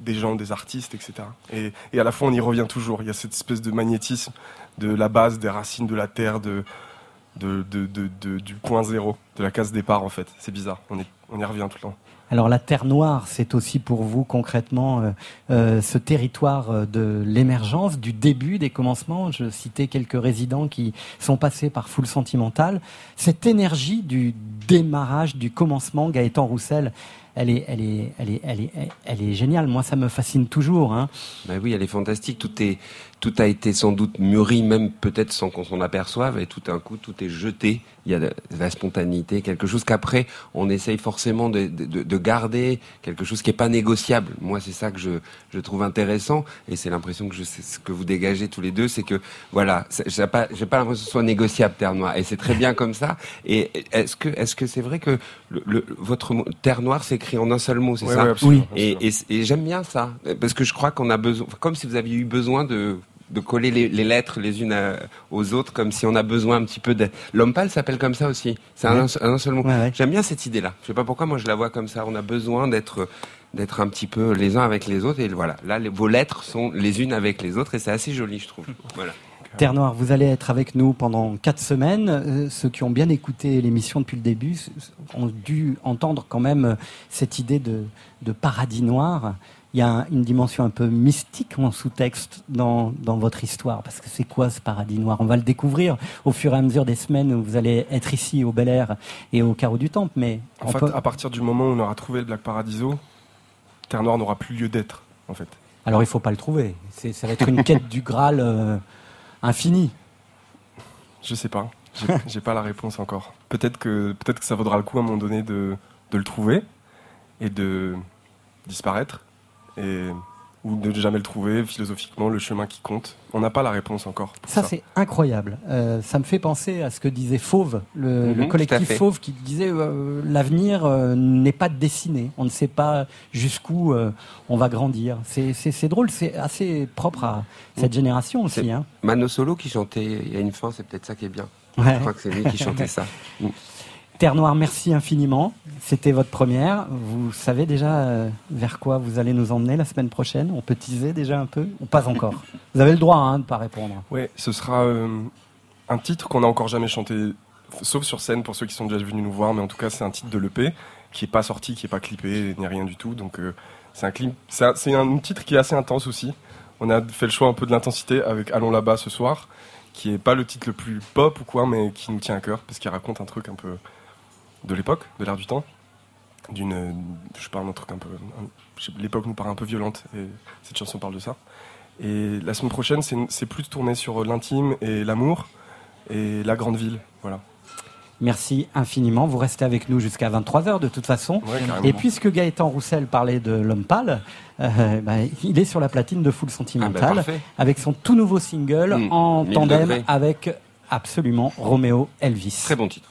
des gens, des artistes, etc. Et, à la fois on y revient toujours, il y a cette espèce de magnétisme de la base, des racines de la terre, de, du point zéro, de la case départ en fait. C'est bizarre, on y revient tout le temps. Alors la Terre Noire, c'est aussi pour vous concrètement euh, euh, ce territoire euh, de l'émergence, du début, des commencements. Je citais quelques résidents qui sont passés par Full Sentimental. Cette énergie du démarrage, du commencement, Gaëtan Roussel, elle est, géniale. Moi, ça me fascine toujours. Hein. Bah oui, elle est fantastique. Tout est, tout a été sans doute mûri, même peut-être sans qu'on s'en aperçoive, et tout d'un coup, tout est jeté. Il y a de, la spontanéité, quelque chose qu'après, on essaye forcément de, de- de garder, quelque chose qui est pas négociable. Moi, c'est ça que je, je trouve intéressant, et c'est l'impression que je ce que vous dégagez tous les deux, c'est que, voilà, j'ai pas, j'ai pas l'impression que ce soit négociable, Terre Noire, et c'est très bien comme ça. Et est-ce que, est-ce que c'est vrai que le, le- votre mot, Terre Noire s'écrit en un seul mot, c'est Ouais, ça? ouais, absolument, Et, et, et j'aime bien ça, parce que je crois qu'on a besoin, comme si vous aviez eu besoin de de coller les, les lettres les unes à- aux autres, comme si on a besoin un petit peu de... L'homme pâle s'appelle comme ça aussi. C'est un, Ouais. un seul mot. Ouais, ouais. J'aime bien cette idée-là. Je sais pas pourquoi, moi je la vois comme ça. On a besoin d'être d'être un petit peu les uns avec les autres. Et voilà, là, les- vos lettres sont les unes avec les autres, et c'est assez joli, je trouve. Voilà. Terre Noire, vous allez être avec nous pendant quatre semaines. Euh, ceux qui ont bien écouté l'émission depuis le début ont dû entendre quand même euh, cette idée de, de paradis noir. Il y a un- une dimension un peu mystique en sous-texte dans, dans votre histoire. Parce que c'est quoi ce paradis noir? On va le découvrir au fur et à mesure des semaines où vous allez être ici au Bel Air et au Carreau du Temple. Mais En fait, peut- à partir du moment où on aura trouvé le Black Paradiso, Terre Noire n'aura plus lieu d'être, en fait. alors il faut pas le trouver. Ça va être une quête du Graal euh, infinie. Je sais pas. J'ai- pas la réponse encore. Peut-être que, peut-être que ça vaudra le coup à un moment donné de, de le trouver et de disparaître. Et, ou de jamais le trouver, philosophiquement, le chemin qui compte. On n'a pas la réponse encore. pour Ça, c'est incroyable. Euh, ça me fait penser à ce que disait Fauve, le, Mhm, le collectif. Fauve, qui disait euh, l'avenir euh, n'est pas dessiné. On ne sait pas jusqu'où euh, on va grandir. C'est- C'est c'est drôle, c'est assez propre à cette génération aussi. C'est Hein. Mano Solo qui chantait Il y a une fin, c'est peut-être ça qui est bien. Ouais. Je crois que c'est lui qui chantait ça. Mm. Terre Noire, merci infiniment. C'était votre première. Vous savez déjà euh, vers quoi vous allez nous emmener la semaine prochaine? On peut teaser déjà un peu? Ou pas encore? Vous avez le droit hein, de ne pas répondre. Ouais, ce sera euh, un titre qu'on n'a encore jamais chanté, sauf sur scène pour ceux qui sont déjà venus nous voir, mais en tout cas c'est un titre de l'EP qui est pas sorti, qui est pas clippé, ni rien du tout. Donc euh, c'est un clip, c'est un, un titre qui est assez intense aussi. On a fait le choix un peu de l'intensité avec Allons là-bas ce soir, qui est pas le titre le plus pop ou quoi, mais qui nous tient à cœur parce qu'il raconte un truc un peu de l'époque, de l'air du temps, d'une, je sais pas, un truc un peu, un- l'époque nous paraît un peu violente et cette chanson parle de ça. Et la semaine prochaine, c'est c'est plus tourné sur l'intime et l'amour et la grande ville. Voilà. Merci infiniment. Vous restez avec nous jusqu'à 23h de toute façon. Ouais. Et puisque Gaëtan Roussel parlait de l'homme pâle, euh, bah, il est sur la platine de Full Ah Sentimental ben, parfait. avec son tout nouveau single Mm, en 1000 tandem degrés. avec absolument Roméo Elvis. Très bon titre.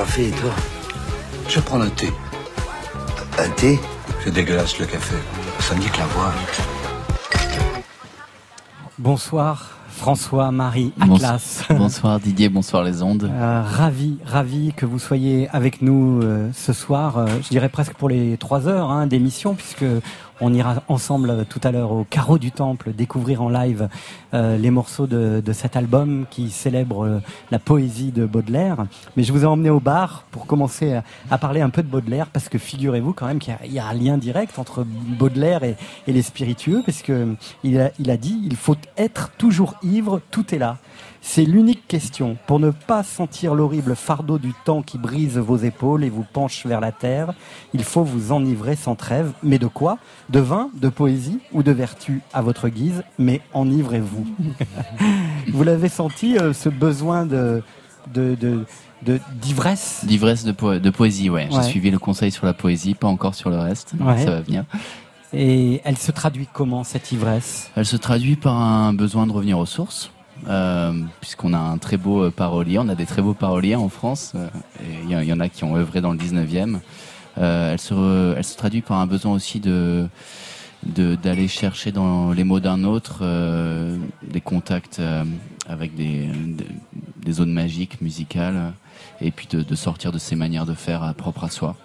Café et toi Je prends un thé. Un thé C'est dégueulasse le café. Ça me dit que la voix. Bonsoir François, Marie, Bonso- Atlas. Bonsoir Didier, bonsoir les ondes. Euh, ravi, ravi que vous soyez avec nous euh, ce soir. euh, je dirais presque pour les trois heures hein, d'émission, puisque on ira ensemble tout à l'heure au carreau du temple découvrir en live euh, les morceaux de, cet album qui célèbre euh, la poésie de Baudelaire. Mais je vous ai emmené au bar pour commencer à, parler un peu de Baudelaire, parce que figurez-vous quand même qu'il y a- il y, a un lien direct entre Baudelaire et, et les spiritueux, parce que il a, il a dit il faut être toujours ivre, tout est là. C'est l'unique question. Pour ne pas sentir l'horrible fardeau du temps qui brise vos épaules et vous penche vers la terre, il faut vous enivrer sans trêve. Mais de quoi De vin, de poésie ou de vertu à votre guise Mais enivrez-vous. vous l'avez senti, euh, ce besoin de, de, de, de- d'ivresse D'ivresse de, po- de poésie, ouais. J'ai suivi le conseil sur la poésie, pas encore sur le reste. mais Ouais. Ça va venir. Et elle se traduit comment, cette ivresse? Elle se traduit par un besoin de revenir aux sources. Euh, puisqu'on a un très beau euh, parolier, on a des très beaux paroliers en France, euh, il y, en a qui ont œuvré dans le 19e. Euh, elle, se traduit par un besoin aussi de d'aller chercher dans les mots d'un autre des contacts avec des, des, zones magiques, musicales, et puis de, de sortir de ces manières de faire propres à soi.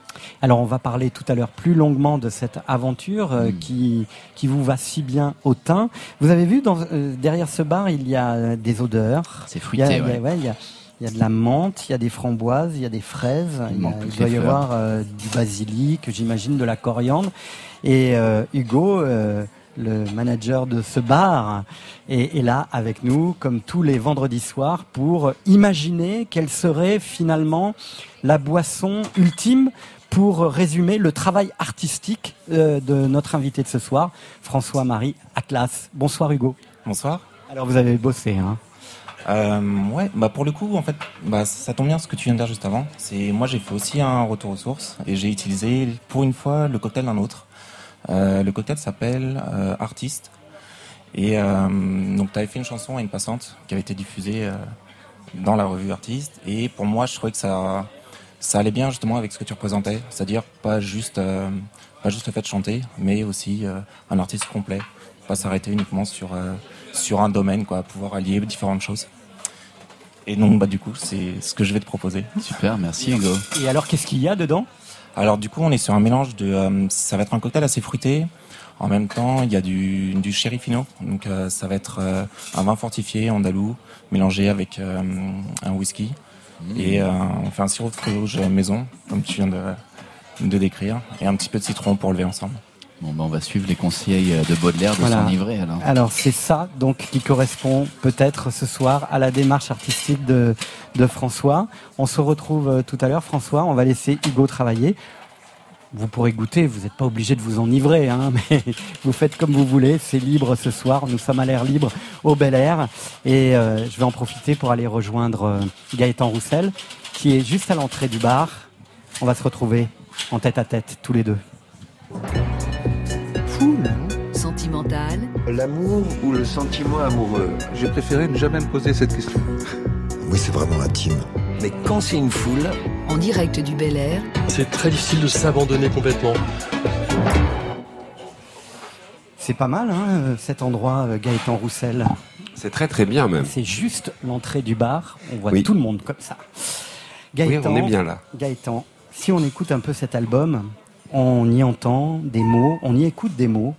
Alors on va parler tout à l'heure plus longuement de cette aventure euh, qui, qui vous va si bien au teint. Vous avez vu dans, euh, derrière ce bar il y a des odeurs. C'est Il y a- fruité, il y a- ouais. il y a- il y a de la menthe, il y a des framboises, il y a des fraises, il, a- il doit y fleurs. avoir euh, du basilic, j'imagine de la coriandre. Et euh, Hugo, euh, le manager de ce bar, est, est là avec nous, comme tous les vendredis soirs, pour imaginer quelle serait finalement la boisson ultime pour résumer le travail artistique euh, de notre invité de ce soir, François-Marie Atlas. Bonsoir Hugo. Bonsoir. Alors vous avez bossé, hein Euh, ouais, bah pour le coup, en fait, bah ça tombe bien ce que tu viens de dire juste avant. C'est moi j'ai fait aussi un retour aux sources et j'ai utilisé pour une fois le cocktail d'un autre. Euh, le cocktail s'appelle euh, Artiste et donc tu avais fait une chanson à une passante qui avait été diffusée dans la revue Artiste et pour moi je trouvais que ça ça allait bien justement avec ce que tu représentais, c'est-à-dire pas juste euh, pas juste le fait de chanter, mais aussi euh, un artiste complet, pas s'arrêter uniquement sur euh, sur un domaine quoi, pouvoir allier différentes choses. Et donc bah du coup c'est ce que je vais te proposer. Super, merci Hugo. Et alors qu'est-ce qu'il y a dedans? Alors du coup on est sur un mélange de euh, ça va être un cocktail assez fruité. En même temps il y a du du sherry fino, donc euh, ça va être euh, un vin fortifié andalou mélangé avec euh, un whisky et euh, on fait un sirop de fruits rouges maison comme tu viens de de décrire et un petit peu de citron pour lever ensemble. Bon, bah, on va suivre les conseils euh, de Baudelaire de Voilà. s'enivrer alors. Alors c'est ça donc qui correspond peut-être ce soir à la démarche artistique de, de François. On se retrouve euh, tout à l'heure François, on va laisser Hugo travailler. Vous pourrez goûter, vous n'êtes pas obligé de vous enivrer, hein, mais vous faites comme vous voulez, c'est libre ce soir, nous sommes à l'air libre au Bel Air et euh, je vais en profiter pour aller rejoindre euh, Gaëtan Roussel qui est juste à l'entrée du bar. On va se retrouver en tête à tête tous les deux. Sentimental, L'amour ou le sentiment amoureux? J'ai préféré ne jamais me poser cette question. Oui, c'est vraiment intime. Mais quand c'est une foule, en direct du Bel Air, C'est très difficile de s'abandonner complètement. C'est pas mal hein, cet endroit euh, Gaëtan Roussel. C'est très très bien même. C'est juste l'entrée du bar. On voit Oui. tout le monde comme ça. Oui, on est bien là. Gaëtan, si on écoute un peu cet album, on y entend des mots, on y écoute des mots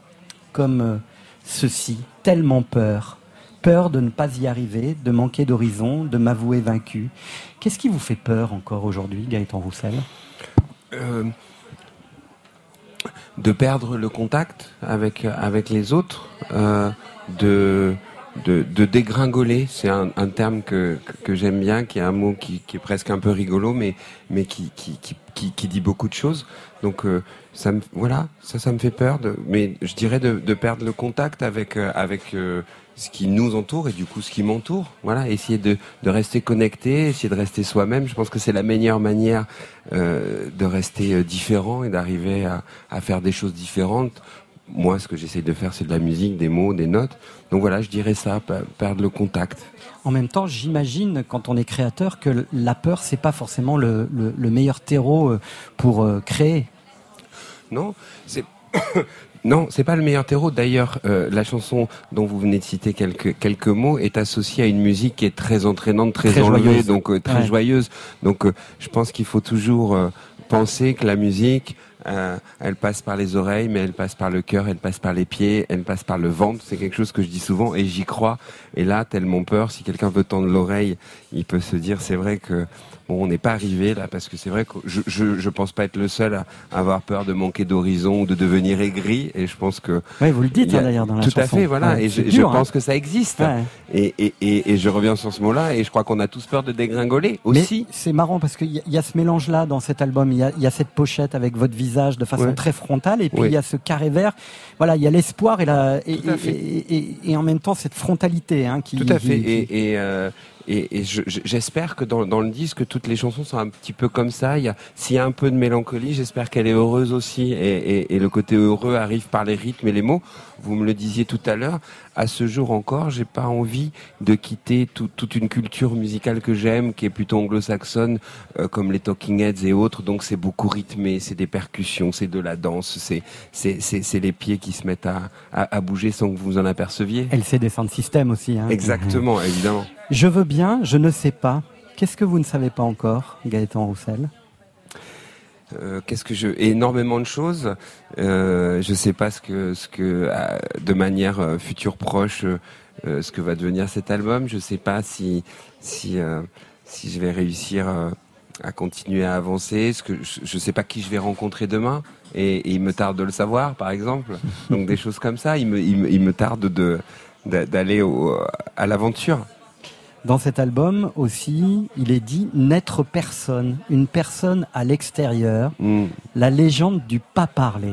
comme euh, ceci, tellement peur. Peur de ne pas y arriver, de manquer d'horizon, de m'avouer vaincu. Qu'est-ce qui vous fait peur encore aujourd'hui, Gaëtan Roussel? Euh, de perdre le contact avec avec les autres, euh, de de, dégringoler. C'est un, un terme que, que, j'aime bien, qui est un mot qui, est presque un peu rigolo, mais, mais qui, qui, qui, qui, dit beaucoup de choses. Donc euh, ça me, voilà, ça, ça me fait peur. Mais je dirais de, de perdre le contact avec, avec ce qui nous entoure et du coup ce qui m'entoure. Voilà, essayer de, de rester connecté, essayer de rester soi-même. Je pense que c'est la meilleure manière euh, de rester euh, différent et d'arriver à, à faire des choses différentes. Moi, ce que j'essaye de faire, c'est de la musique, des mots, des notes. Donc voilà, je dirais ça, pe- perdre le contact. En même temps, j'imagine, quand on est créateur, que la peur, c'est pas forcément le, le- le meilleur terreau euh, pour créer. Non, c'est non, c'est pas le meilleur terreau. D'ailleurs, euh, la chanson dont vous venez de citer quelques quelques mots est associée à une musique qui est très entraînante, très, Très enlevée, joyeuse. donc euh, très Ouais. joyeuse. Donc, euh, je pense qu'il faut toujours euh, penser que la musique, euh, elle passe par les oreilles, mais elle passe par le cœur, elle passe par les pieds, elle passe par le ventre. C'est quelque chose que je dis souvent et j'y crois. Et là, tellement peur, si quelqu'un veut tendre l'oreille, il peut se dire, c'est vrai que bon, on n'est pas arrivé là, parce que c'est vrai que je, je, je pense pas être le seul à avoir peur de manquer d'horizon ou de devenir aigri. Et je pense que Ouais, vous le dites il y a- hein, d'ailleurs dans la tout chanson. à fait, voilà. Ouais, et je, dur, je hein. pense que ça existe. Ouais. Et, et, et, et je reviens sur ce mot-là. Et je crois qu'on a tous peur de dégringoler aussi. C'est marrant parce qu'il y, y a ce mélange-là dans cet album. Il y, a, il y a cette pochette avec votre visage de façon Ouais. très frontale et puis il y a ce carré vert. Voilà, il y a l'espoir et, la, et, Tout et- en même temps cette frontalité hein, qui. Tout à fait. qui- Et, et, euh, et, et je- je- j'espère que dans, dans le disque, toutes les chansons sont un petit peu comme ça. S'il y a un peu de mélancolie, j'espère qu'elle est heureuse aussi. Et, et, et le côté heureux arrive par les rythmes et les mots. Vous me le disiez tout à l'heure. À ce jour encore, j'ai pas envie de quitter tout- toute une culture musicale que j'aime, qui est plutôt anglo-saxonne, euh, comme les Talking Heads et autres. Donc c'est beaucoup rythmé, c'est des percussions, c'est de la danse, c'est c'est les pieds qui se mettent à, à, à bouger sans que vous en aperceviez. LCD Sound System aussi. Hein. Exactement, évidemment. Je veux bien, je ne sais pas. Qu'est-ce que vous ne savez pas encore, Gaëtan Roussel? Euh, Qu'est-ce que je énormément de choses. Euh, je sais pas ce que ce que euh, de manière euh, future proche euh, ce que va devenir cet album. Je sais pas si si euh, si je vais réussir à continuer à avancer. Ce que je, sais pas qui je vais rencontrer demain. Et, et il me tarde de le savoir, par exemple. Donc des choses comme ça. Il me il me, il me tarde de d'a- d'aller au- à l'aventure. Dans cet album aussi, il est dit n'être personne, une personne à l'extérieur, Mm. la légende du pas parler.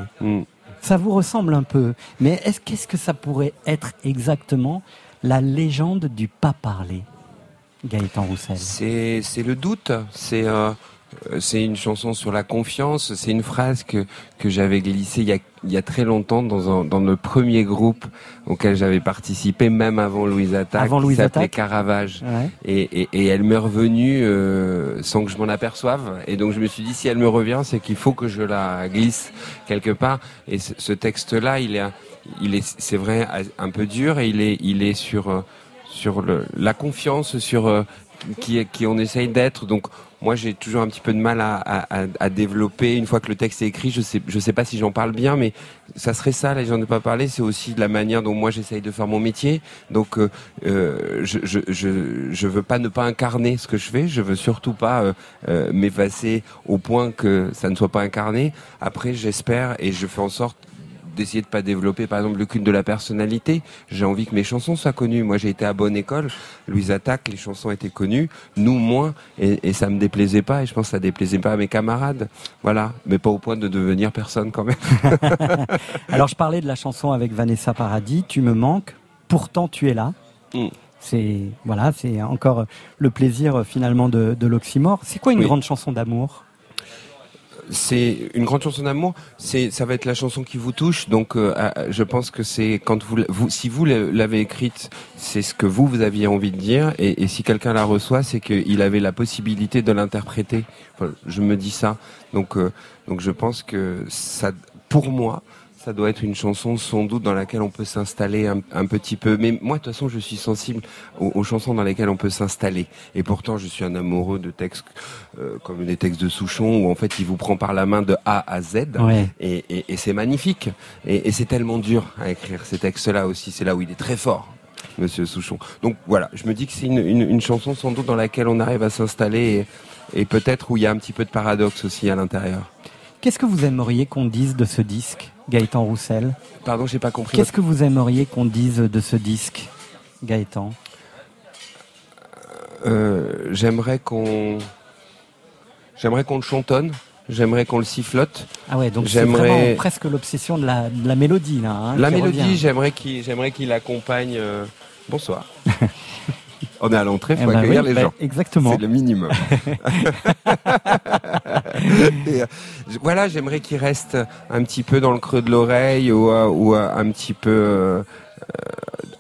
Ça vous ressemble un peu, mais est-ce qu'est-ce que ça pourrait être exactement la légende du pas parler, Gaëtan Roussel? C'est le doute. C'est euh, c'est une chanson sur la confiance. C'est une phrase que que j'avais glissée il y a il y a très longtemps dans un, dans le premier groupe auquel j'avais participé, même avant Louise Attaque, Avant qui Louise s'appelait Attaque. Caravage. Ouais. Et, et, et elle m'est revenue euh, sans que je m'en aperçoive. Et donc je me suis dit, si elle me revient, c'est qu'il faut que je la glisse quelque part. Et ce, texte-là, il est, il est, c'est vrai, un peu dur. Et il est, il est sur, euh, sur le, la confiance, sur euh, qui, qui on essaye d'être. Donc moi, j'ai toujours un petit peu de mal à, à, à- développer. Une fois que le texte est écrit, je sais, je sais pas si j'en parle bien, mais ça serait ça. Là, j'en ai pas parlé. C'est aussi de la manière dont moi j'essaye de faire mon métier. Donc, euh, euh, je, je, je, je veux pas ne pas incarner ce que je fais. Je veux surtout pas euh, euh, m'effacer au point que ça ne soit pas incarné. Après, j'espère et je fais en sorte d'essayer de pas développer par exemple le culte de la personnalité. J'ai envie que mes chansons soient connues. Moi j'ai été à bonne école, Louise Attaque, les chansons étaient connues, nous moins, et, et ça me déplaisait pas, et je pense que ça déplaisait pas à mes camarades. Voilà, mais pas au point de devenir personne quand même. Alors je parlais de la chanson avec Vanessa Paradis, Tu me manques, pourtant tu es là. Mm. C'est voilà, c'est encore le plaisir finalement de, de l'oxymore. C'est quoi une Oui. grande chanson d'amour? C'est une grande chanson d'amour. C'est, ça va être la chanson qui vous touche. Donc, euh, je pense que c'est quand vous, vous, si vous l'avez écrite, c'est ce que vous vous aviez envie de dire. Et, si quelqu'un la reçoit, c'est qu'il avait la possibilité de l'interpréter. Je me dis ça. Donc, euh, donc, je pense que ça, pour moi. Ça doit être une chanson sans doute dans laquelle on peut s'installer un, un petit peu. Mais moi, de toute façon, je suis sensible aux, aux chansons dans lesquelles on peut s'installer. Et pourtant, je suis un amoureux de textes euh, comme des textes de Souchon où en fait, il vous prend par la main de A à Z. Ouais. Et, et- et c'est magnifique. Et, et c'est tellement dur à écrire ces textes-là aussi. C'est là où il est très fort. Monsieur Souchon. Donc voilà, je me dis que c'est une, une- une chanson sans doute dans laquelle on arrive à s'installer et, et peut-être où il y a un petit peu de paradoxe aussi à l'intérieur. Qu'est-ce que vous aimeriez qu'on dise de ce disque, Gaëtan Roussel Pardon, j'ai pas compris. Qu'est-ce que vous aimeriez qu'on dise de ce disque Gaëtan? Euh, J'aimerais qu'on, j'aimerais qu'on le chantonne. J'aimerais qu'on le sifflote. Ah ouais, donc c'est vraiment presque l'obsession de la, de la mélodie là. hein, La mélodie, j'aimerais qu'il j'aimerais qu'il accompagne. euh, Bonsoir. On est à l'entrée, il faut Eh ben accueillir oui, les bah, gens. exactement. C'est le minimum. Et, euh, voilà, j'aimerais qu'il reste un petit peu dans le creux de l'oreille ou, euh, ou, euh, un petit peu euh,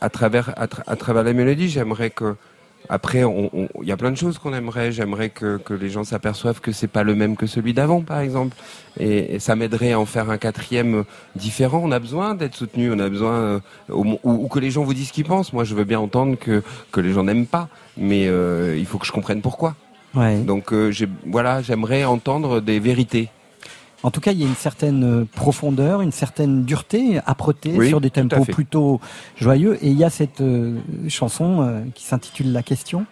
à travers à, tra- à travers la mélodie. J'aimerais que après, on- on- il y a plein de choses qu'on aimerait. J'aimerais que, que les gens s'aperçoivent que c'est pas le même que celui d'avant, par exemple. Et, et ça m'aiderait à en faire un quatrième différent. On a besoin d'être soutenu. On a besoin euh, ou, ou que les gens vous disent ce qu'ils pensent. Moi, je veux bien entendre que que les gens n'aiment pas, mais euh, il faut que je comprenne pourquoi. Ouais. Donc euh, voilà, j'aimerais entendre des vérités. En tout cas, il y a une certaine euh, profondeur, une certaine dureté, âpreté Oui, sur des tempos plutôt joyeux. Et il y a cette euh, chanson euh, qui s'intitule La question.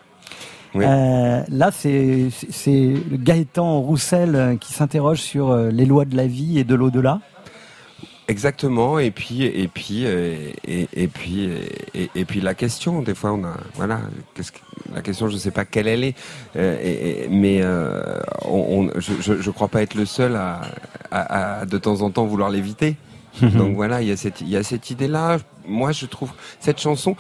Oui. Euh, là, c'est Gaëtan Roussel qui s'interroge sur les lois de la vie et de l'au-delà. Exactement. Et puis et puis euh, et, et puis et, et puis la question. Des fois, on a voilà. Que, la question, je sais pas quelle elle est, euh, mais euh, on, on- je, je crois pas être le seul à, à, à, de temps en temps vouloir l'éviter. Donc voilà, il y a cette il y a cette idée là. Moi, je trouve cette chanson.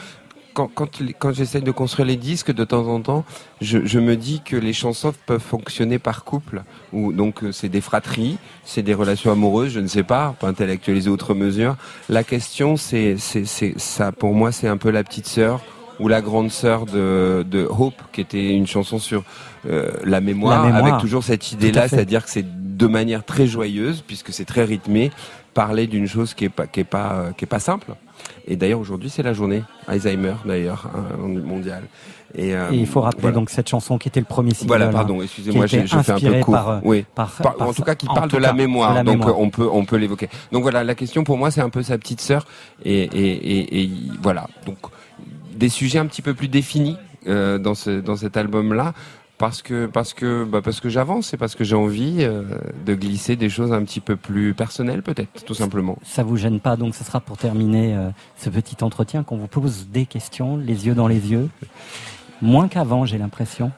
Quand, quand, j'essaie de construire les disques, de temps en temps, je, je me dis que les chansons peuvent fonctionner par couple. Ou donc euh, c'est des fratries, c'est des relations amoureuses, je ne sais pas, pas intellectualiser outre mesure. La question, c'est, c'est, c'est ça. Pour moi, c'est un peu la petite sœur ou la grande sœur de, de Hope, qui était une chanson sur euh, la, mémoire, La mémoire. avec toujours cette idée-là, c'est-à-dire que c'est de manière très joyeuse, puisque c'est très rythmé, parler d'une chose qui est pas, qui est pas, euh, qui est pas simple. Et d'ailleurs aujourd'hui c'est la journée Alzheimer d'ailleurs hein, mondiale. Et, euh, Et il faut rappeler voilà. donc cette chanson qui était le premier single. Voilà, pardon, excusez-moi, j'ai fais un peu court. Par, euh, oui. par- en tout cas, qui parle de la cas, mémoire, de la donc mémoire. euh, on peut on peut l'évoquer. Donc voilà, la question pour moi c'est un peu sa petite sœur et, et, et, et voilà. Donc des sujets un petit peu plus définis euh, dans ce dans cet album là. Parce que parce que bah parce que j'avance et parce que j'ai envie euh, de glisser des choses un petit peu plus personnelles peut-être tout simplement. Ça vous gêne pas, donc ce sera pour terminer euh, ce petit entretien qu'on vous pose des questions, les yeux dans les yeux. Moins qu'avant, j'ai l'impression.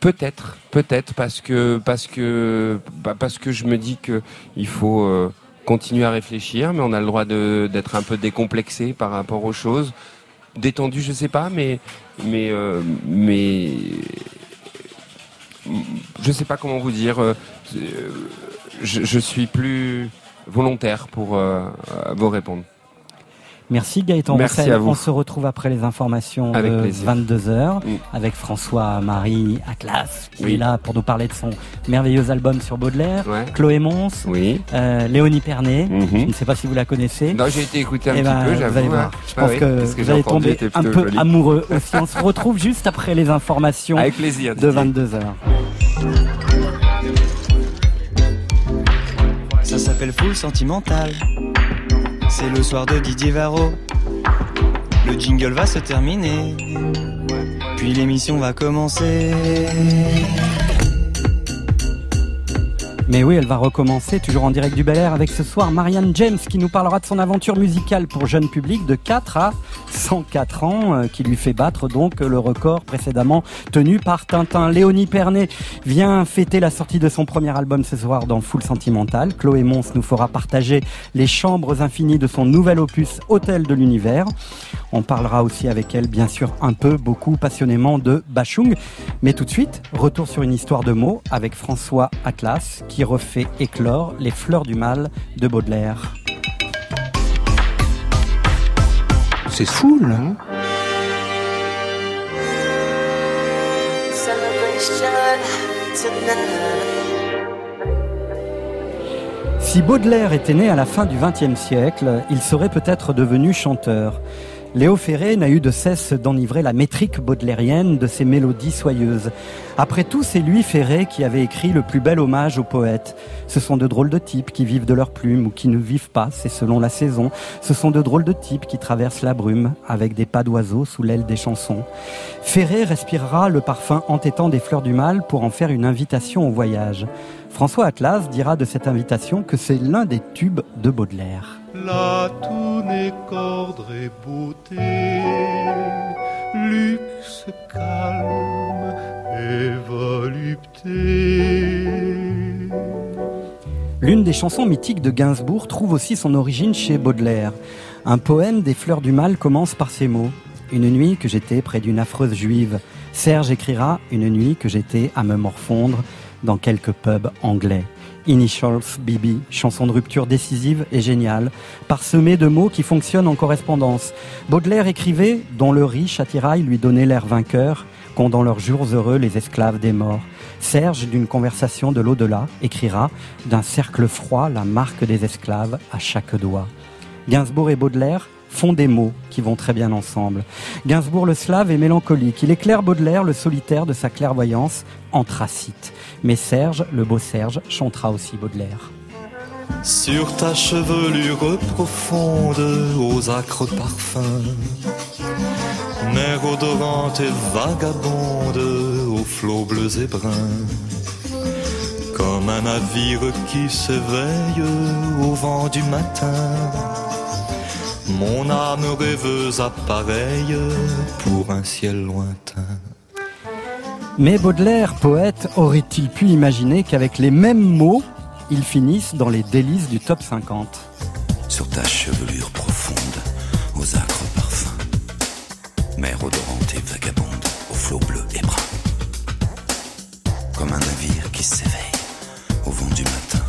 Peut-être, peut-être parce que parce que bah, parce que je me dis que il faut euh, continuer à réfléchir, mais on a le droit de d'être un peu décomplexé par rapport aux choses, détendu, je sais pas, mais mais mais je sais pas comment vous dire. euh, euh, je, je suis plus volontaire pour euh, vous répondre. Merci Gaëtan Merci Roussel. à vous. On se retrouve après les informations Avec de plaisir. 22h avec François-Marie Atlas qui Oui. est là pour nous parler de son merveilleux album sur Baudelaire. Ouais. Chloé Mons, Oui. euh, Léonie Pernet. Je ne sais pas si vous la connaissez. Non, j'ai été écouté un Eh petit ben, peu, vous j'avoue. allez voir. hein. Je Ah pense oui, que parce que vous allez tomber un peu joli. amoureux aussi. On se retrouve juste après les informations Avec plaisir, de Didier. 22h. Ça s'appelle Full Sentimental. C'est le soir de Didier Varro. Le jingle va se terminer. Puis l'émission va commencer. Mais oui, elle va recommencer, toujours en direct du Bel Air, avec ce soir Marianne James qui nous parlera de son aventure musicale pour jeune public de 4 à 104 ans, euh, qui lui fait battre donc le record précédemment tenu par Tintin. Léonie Pernet vient fêter la sortie de son premier album ce soir dans Full Sentimental. Chloé Mons nous fera partager les chambres infinies de son nouvel opus Hôtel de l'univers. On parlera aussi avec elle, bien sûr, un peu, beaucoup, passionnément de Bachung. Mais tout de suite, retour sur une histoire de mots avec François Atlas qui refait éclore les fleurs du mal de Baudelaire. C'est fou, là. Si Baudelaire était né à la fin du XXe siècle, il serait peut-être devenu chanteur. Léo Ferré n'a eu de cesse d'enivrer la métrique baudelairienne de ses mélodies soyeuses. Après tout, c'est lui, Ferré, qui avait écrit le plus bel hommage aux poètes. Ce sont de drôles de types qui vivent de leur plume ou qui ne vivent pas, c'est selon la saison. Ce sont de drôles de types qui traversent la brume avec des pas d'oiseaux sous l'aile des chansons. Ferré respirera le parfum entêtant des fleurs du mal pour en faire une invitation au voyage. François Atlas dira de cette invitation que c'est l'un des tubes de Baudelaire. La toune est cordre et beauté, luxe calme et volupté. L'une des chansons mythiques de Gainsbourg trouve aussi son origine chez Baudelaire. Un poème des fleurs du mal commence par ces mots. Une nuit que j'étais près d'une affreuse juive. Serge écrira Une nuit que j'étais à me morfondre dans quelques pubs anglais. Initials, Bibi, chanson de rupture décisive et géniale, parsemée de mots qui fonctionnent en correspondance. Baudelaire écrivait dont le riche attirail lui donnait l'air vainqueur, qu'ont dans leurs jours heureux les esclaves des morts. Serge, d'une conversation de l'au-delà, écrira d'un cercle froid la marque des esclaves à chaque doigt. Gainsbourg et Baudelaire font des mots qui vont très bien ensemble. Gainsbourg le slave est mélancolique. Il éclaire Baudelaire le solitaire de sa clairvoyance anthracite. Mais Serge, le beau Serge, chantera aussi Baudelaire. Sur ta chevelure profonde aux acres parfums, mer odorante et vagabonde aux flots bleus et bruns, comme un navire qui s'éveille au vent du matin. Mon âme rêveuse appareille pour un ciel lointain. Mais Baudelaire, poète, aurait-il pu imaginer qu'avec les mêmes mots, ils finissent dans les délices du top 50 Sur ta chevelure profonde, aux acres parfums, mer odorante et vagabonde, aux flots bleus et bruns, comme un navire qui s'éveille au vent du matin.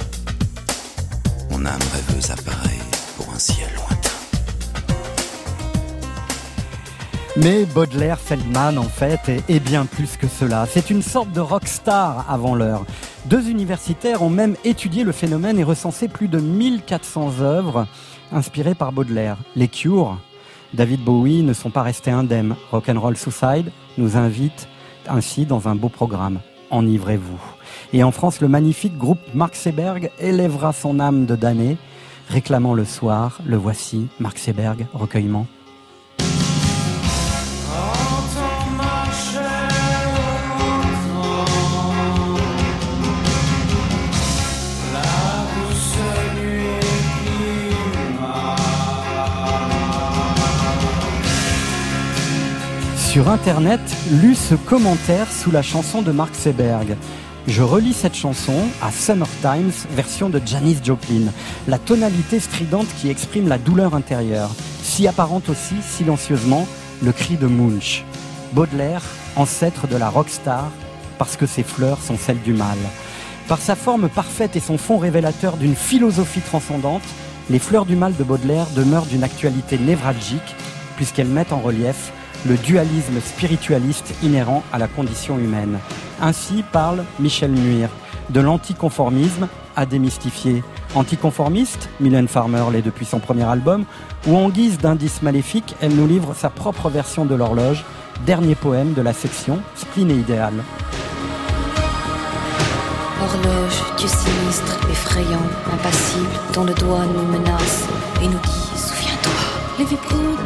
Mon âme rêveuse appareille pour un ciel lointain. Mais Baudelaire Feldman, en fait, est, bien plus que cela. C'est une sorte de rockstar avant l'heure. Deux universitaires ont même étudié le phénomène et recensé plus de 1400 œuvres inspirées par Baudelaire. Les Cure, David Bowie ne sont pas restés indemnes. Rock'n'Roll Suicide nous invite ainsi dans un beau programme. Enivrez-vous. Et en France, le magnifique groupe Mark Seberg élèvera son âme de damné, réclamant le soir. Le voici, Mark Seberg, recueillement. Sur Internet, lu ce commentaire sous la chanson de Mark Seberg. Je relis cette chanson à Summertimes, version de Janis Joplin. La tonalité stridente qui exprime la douleur intérieure. Si apparente aussi, silencieusement, le cri de Munch. Baudelaire, ancêtre de la rockstar, parce que ses fleurs sont celles du mal. Par sa forme parfaite et son fond révélateur d'une philosophie transcendante, les fleurs du mal de Baudelaire demeurent d'une actualité névralgique, puisqu'elles mettent en relief le dualisme spiritualiste inhérent à la condition humaine. Ainsi parle Michel Muir, de l'anticonformisme à démystifier. Anticonformiste, Mylène Farmer l'est depuis son premier album, où en guise d'indice maléfique, elle nous livre sa propre version de l'horloge, dernier poème de la section Spleen et idéal. Horloge, Dieu sinistre, effrayant, impassible, dont le doigt nous menace et nous dit Souviens-toi. Les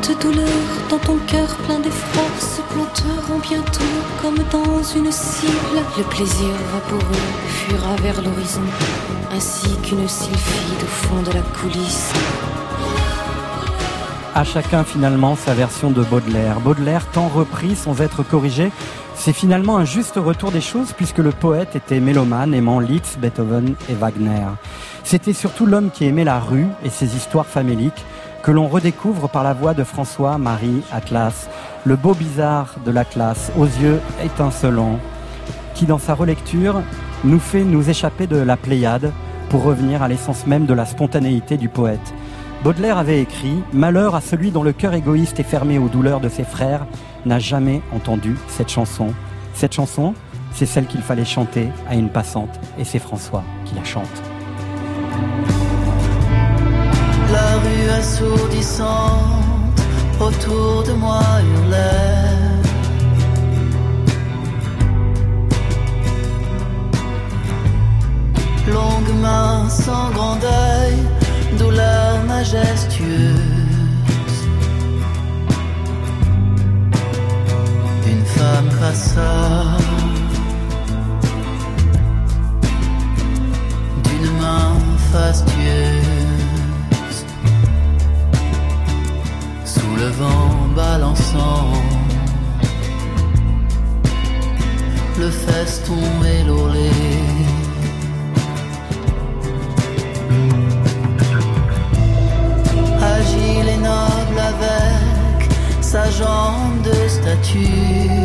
vibrantes douleurs dans ton cœur plein d'effroi se planteront bientôt comme dans une cible. Le plaisir vaporeux fuira vers l'horizon, ainsi qu'une sylphide au fond de la coulisse. À chacun finalement sa version de Baudelaire. Baudelaire, tant repris sans être corrigé, c'est finalement un juste retour des choses puisque le poète était mélomane, aimant Liszt, Beethoven et Wagner. C'était surtout l'homme qui aimait la rue et ses histoires faméliques que l'on redécouvre par la voix de François-Marie Atlas, le beau bizarre de l'Atlas, aux yeux étincelants, qui dans sa relecture nous fait nous échapper de la Pléiade pour revenir à l'essence même de la spontanéité du poète. Baudelaire avait écrit Malheur à celui dont le cœur égoïste est fermé aux douleurs de ses frères n'a jamais entendu cette chanson. Cette chanson, c'est celle qu'il fallait chanter à une passante, et c'est François qui la chante. Rue assourdissante autour de moi hurlait. Longue main sans grand œil, douleur majestueuse. Une femme passa. fastueuse. Le vent balançant, le feston et. Agile et noble avec sa jambe de statue.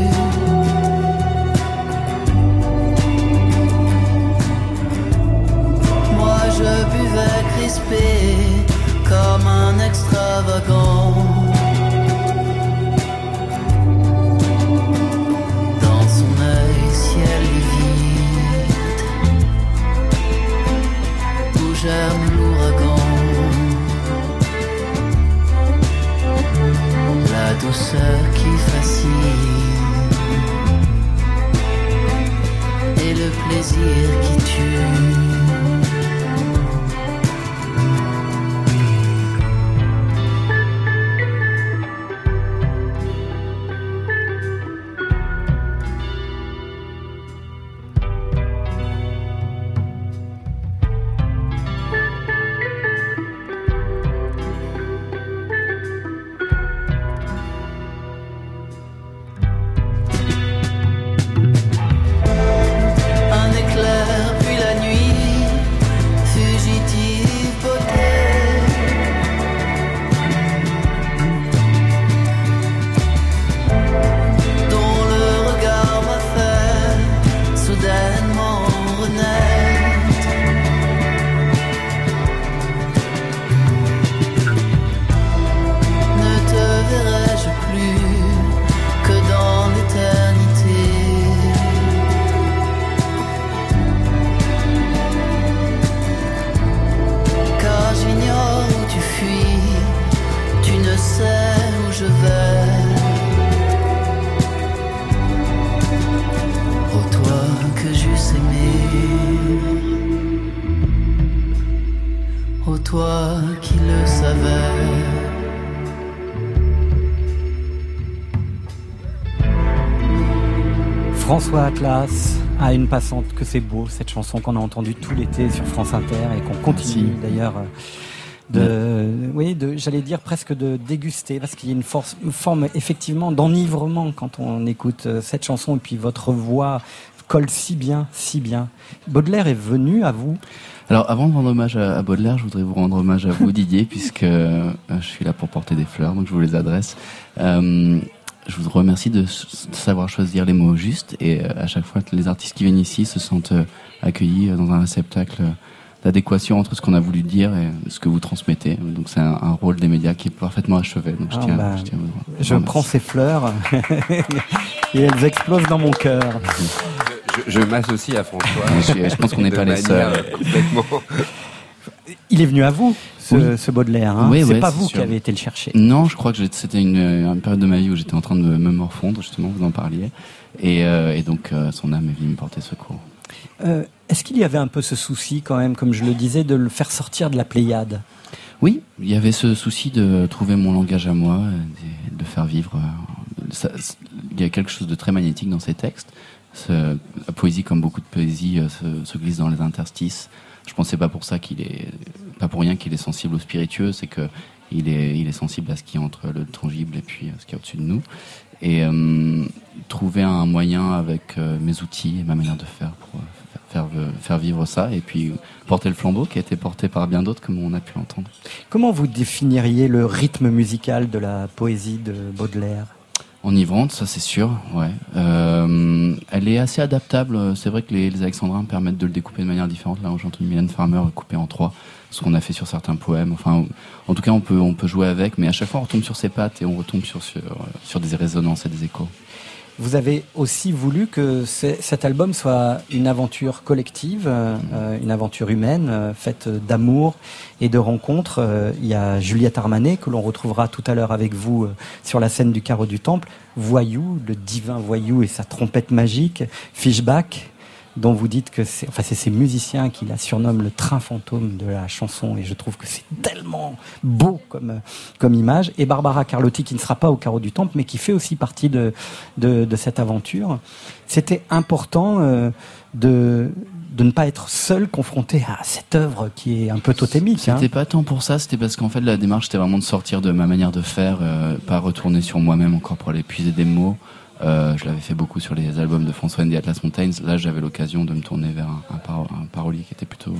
Moi je buvais crispé comme un extravagant. Germe l'ouragan. La douceur qui fascine et le plaisir qui tue. François Atlas à une passante que c'est beau cette chanson qu'on a entendue tout l'été sur France Inter et qu'on continue d'ailleurs euh, de oui de j'allais dire presque de déguster parce qu'il y a une, force, une forme effectivement d'enivrement quand on écoute euh, cette chanson et puis votre voix colle si bien si bien. Baudelaire est venu à vous. Alors, avant de rendre hommage à, Baudelaire, je voudrais vous rendre hommage à vous, Didier, puisque euh, je suis là pour porter des fleurs, donc je vous les adresse. Euh, je vous remercie de, savoir choisir les mots justes, et euh, à chaque fois que les artistes qui viennent ici se sentent euh, accueillis euh, dans un réceptacle euh, d'adéquation entre ce qu'on a voulu dire et ce que vous transmettez. Donc, c'est un, un rôle des médias qui est parfaitement achevé. Donc, je Ah, tiens, bah, je tiens à vous- je vous prends ces fleurs et elles explosent dans mon cœur Je, je m'associe à François. Je- je pense qu'on n'est pas les seuls. Complètement. Il est venu à vous ce, Oui. ce Baudelaire hein Oui, c'est ouais, pas vous sûr. qui avez été le chercher Non, je crois que c'était une, une période de ma vie où j'étais en train de me morfondre, justement, vous en parliez. Et, euh, et donc, euh, son âme est venue me porter secours. Euh, Est-ce qu'il y avait un peu ce souci quand même, comme je le disais, de le faire sortir de la Pléiade? Oui, il y avait ce souci de trouver mon langage à moi, euh, de, de faire vivre. euh, ça- il y a quelque chose de très magnétique dans ces textes. Ce- la poésie, comme beaucoup de poésie, euh, se, se glisse dans les interstices. Je pensais pas pour ça qu'il est, pas pour rien qu'il est sensible au spiritueux, c'est que il est, il est sensible à ce qui est entre le tangible et puis euh, ce qui est au-dessus de nous. Et euh, trouver un moyen avec euh, mes outils et ma manière de faire pour faire, faire vivre ça et puis porter le flambeau qui a été porté par bien d'autres comme on a pu l'entendre. Comment vous définiriez le rythme musical de la poésie de Baudelaire? Enivrante, ça c'est sûr, ouais. Euh, elle est assez adaptable. C'est vrai que les, les alexandrins permettent de le découper de manière différente. Là, j'ai entendu Mylène Farmer couper en trois, ce qu'on a fait sur certains poèmes. Enfin, en tout cas, on peut, on peut jouer avec, mais à chaque fois, on retombe sur ses pattes et on retombe sur, sur, sur des résonances et des échos. Vous avez aussi voulu que cet album soit une aventure collective, euh, euh, une aventure humaine, euh, faite d'amour et de rencontres. Il y a Juliette Armanet, que l'on retrouvera tout à l'heure avec vous sur la scène du carreau du temple, Voyou, le divin Voyou et sa trompette magique, Fishback, dont vous dites que c'est enfin, c'est ces musiciens qui la surnomment le train fantôme de la chanson, et je trouve que c'est tellement beau comme, comme image, et Barbara Carlotti, qui ne sera pas au carreau du temple, mais qui fait aussi partie de, de, de cette aventure. C'était important euh, de de ne pas être seul confronté à cette œuvre qui est un peu totémique. hein. C'était pas tant pour ça, c'était parce qu'en fait la démarche c'était vraiment de sortir de ma manière de faire, euh, pas retourner sur moi-même encore pour aller puiser des mots. Euh, je l'avais fait beaucoup sur les albums de François Andy Atlas Mountains. Là, j'avais l'occasion de me tourner vers un, un, paro- un parolier qui était plutôt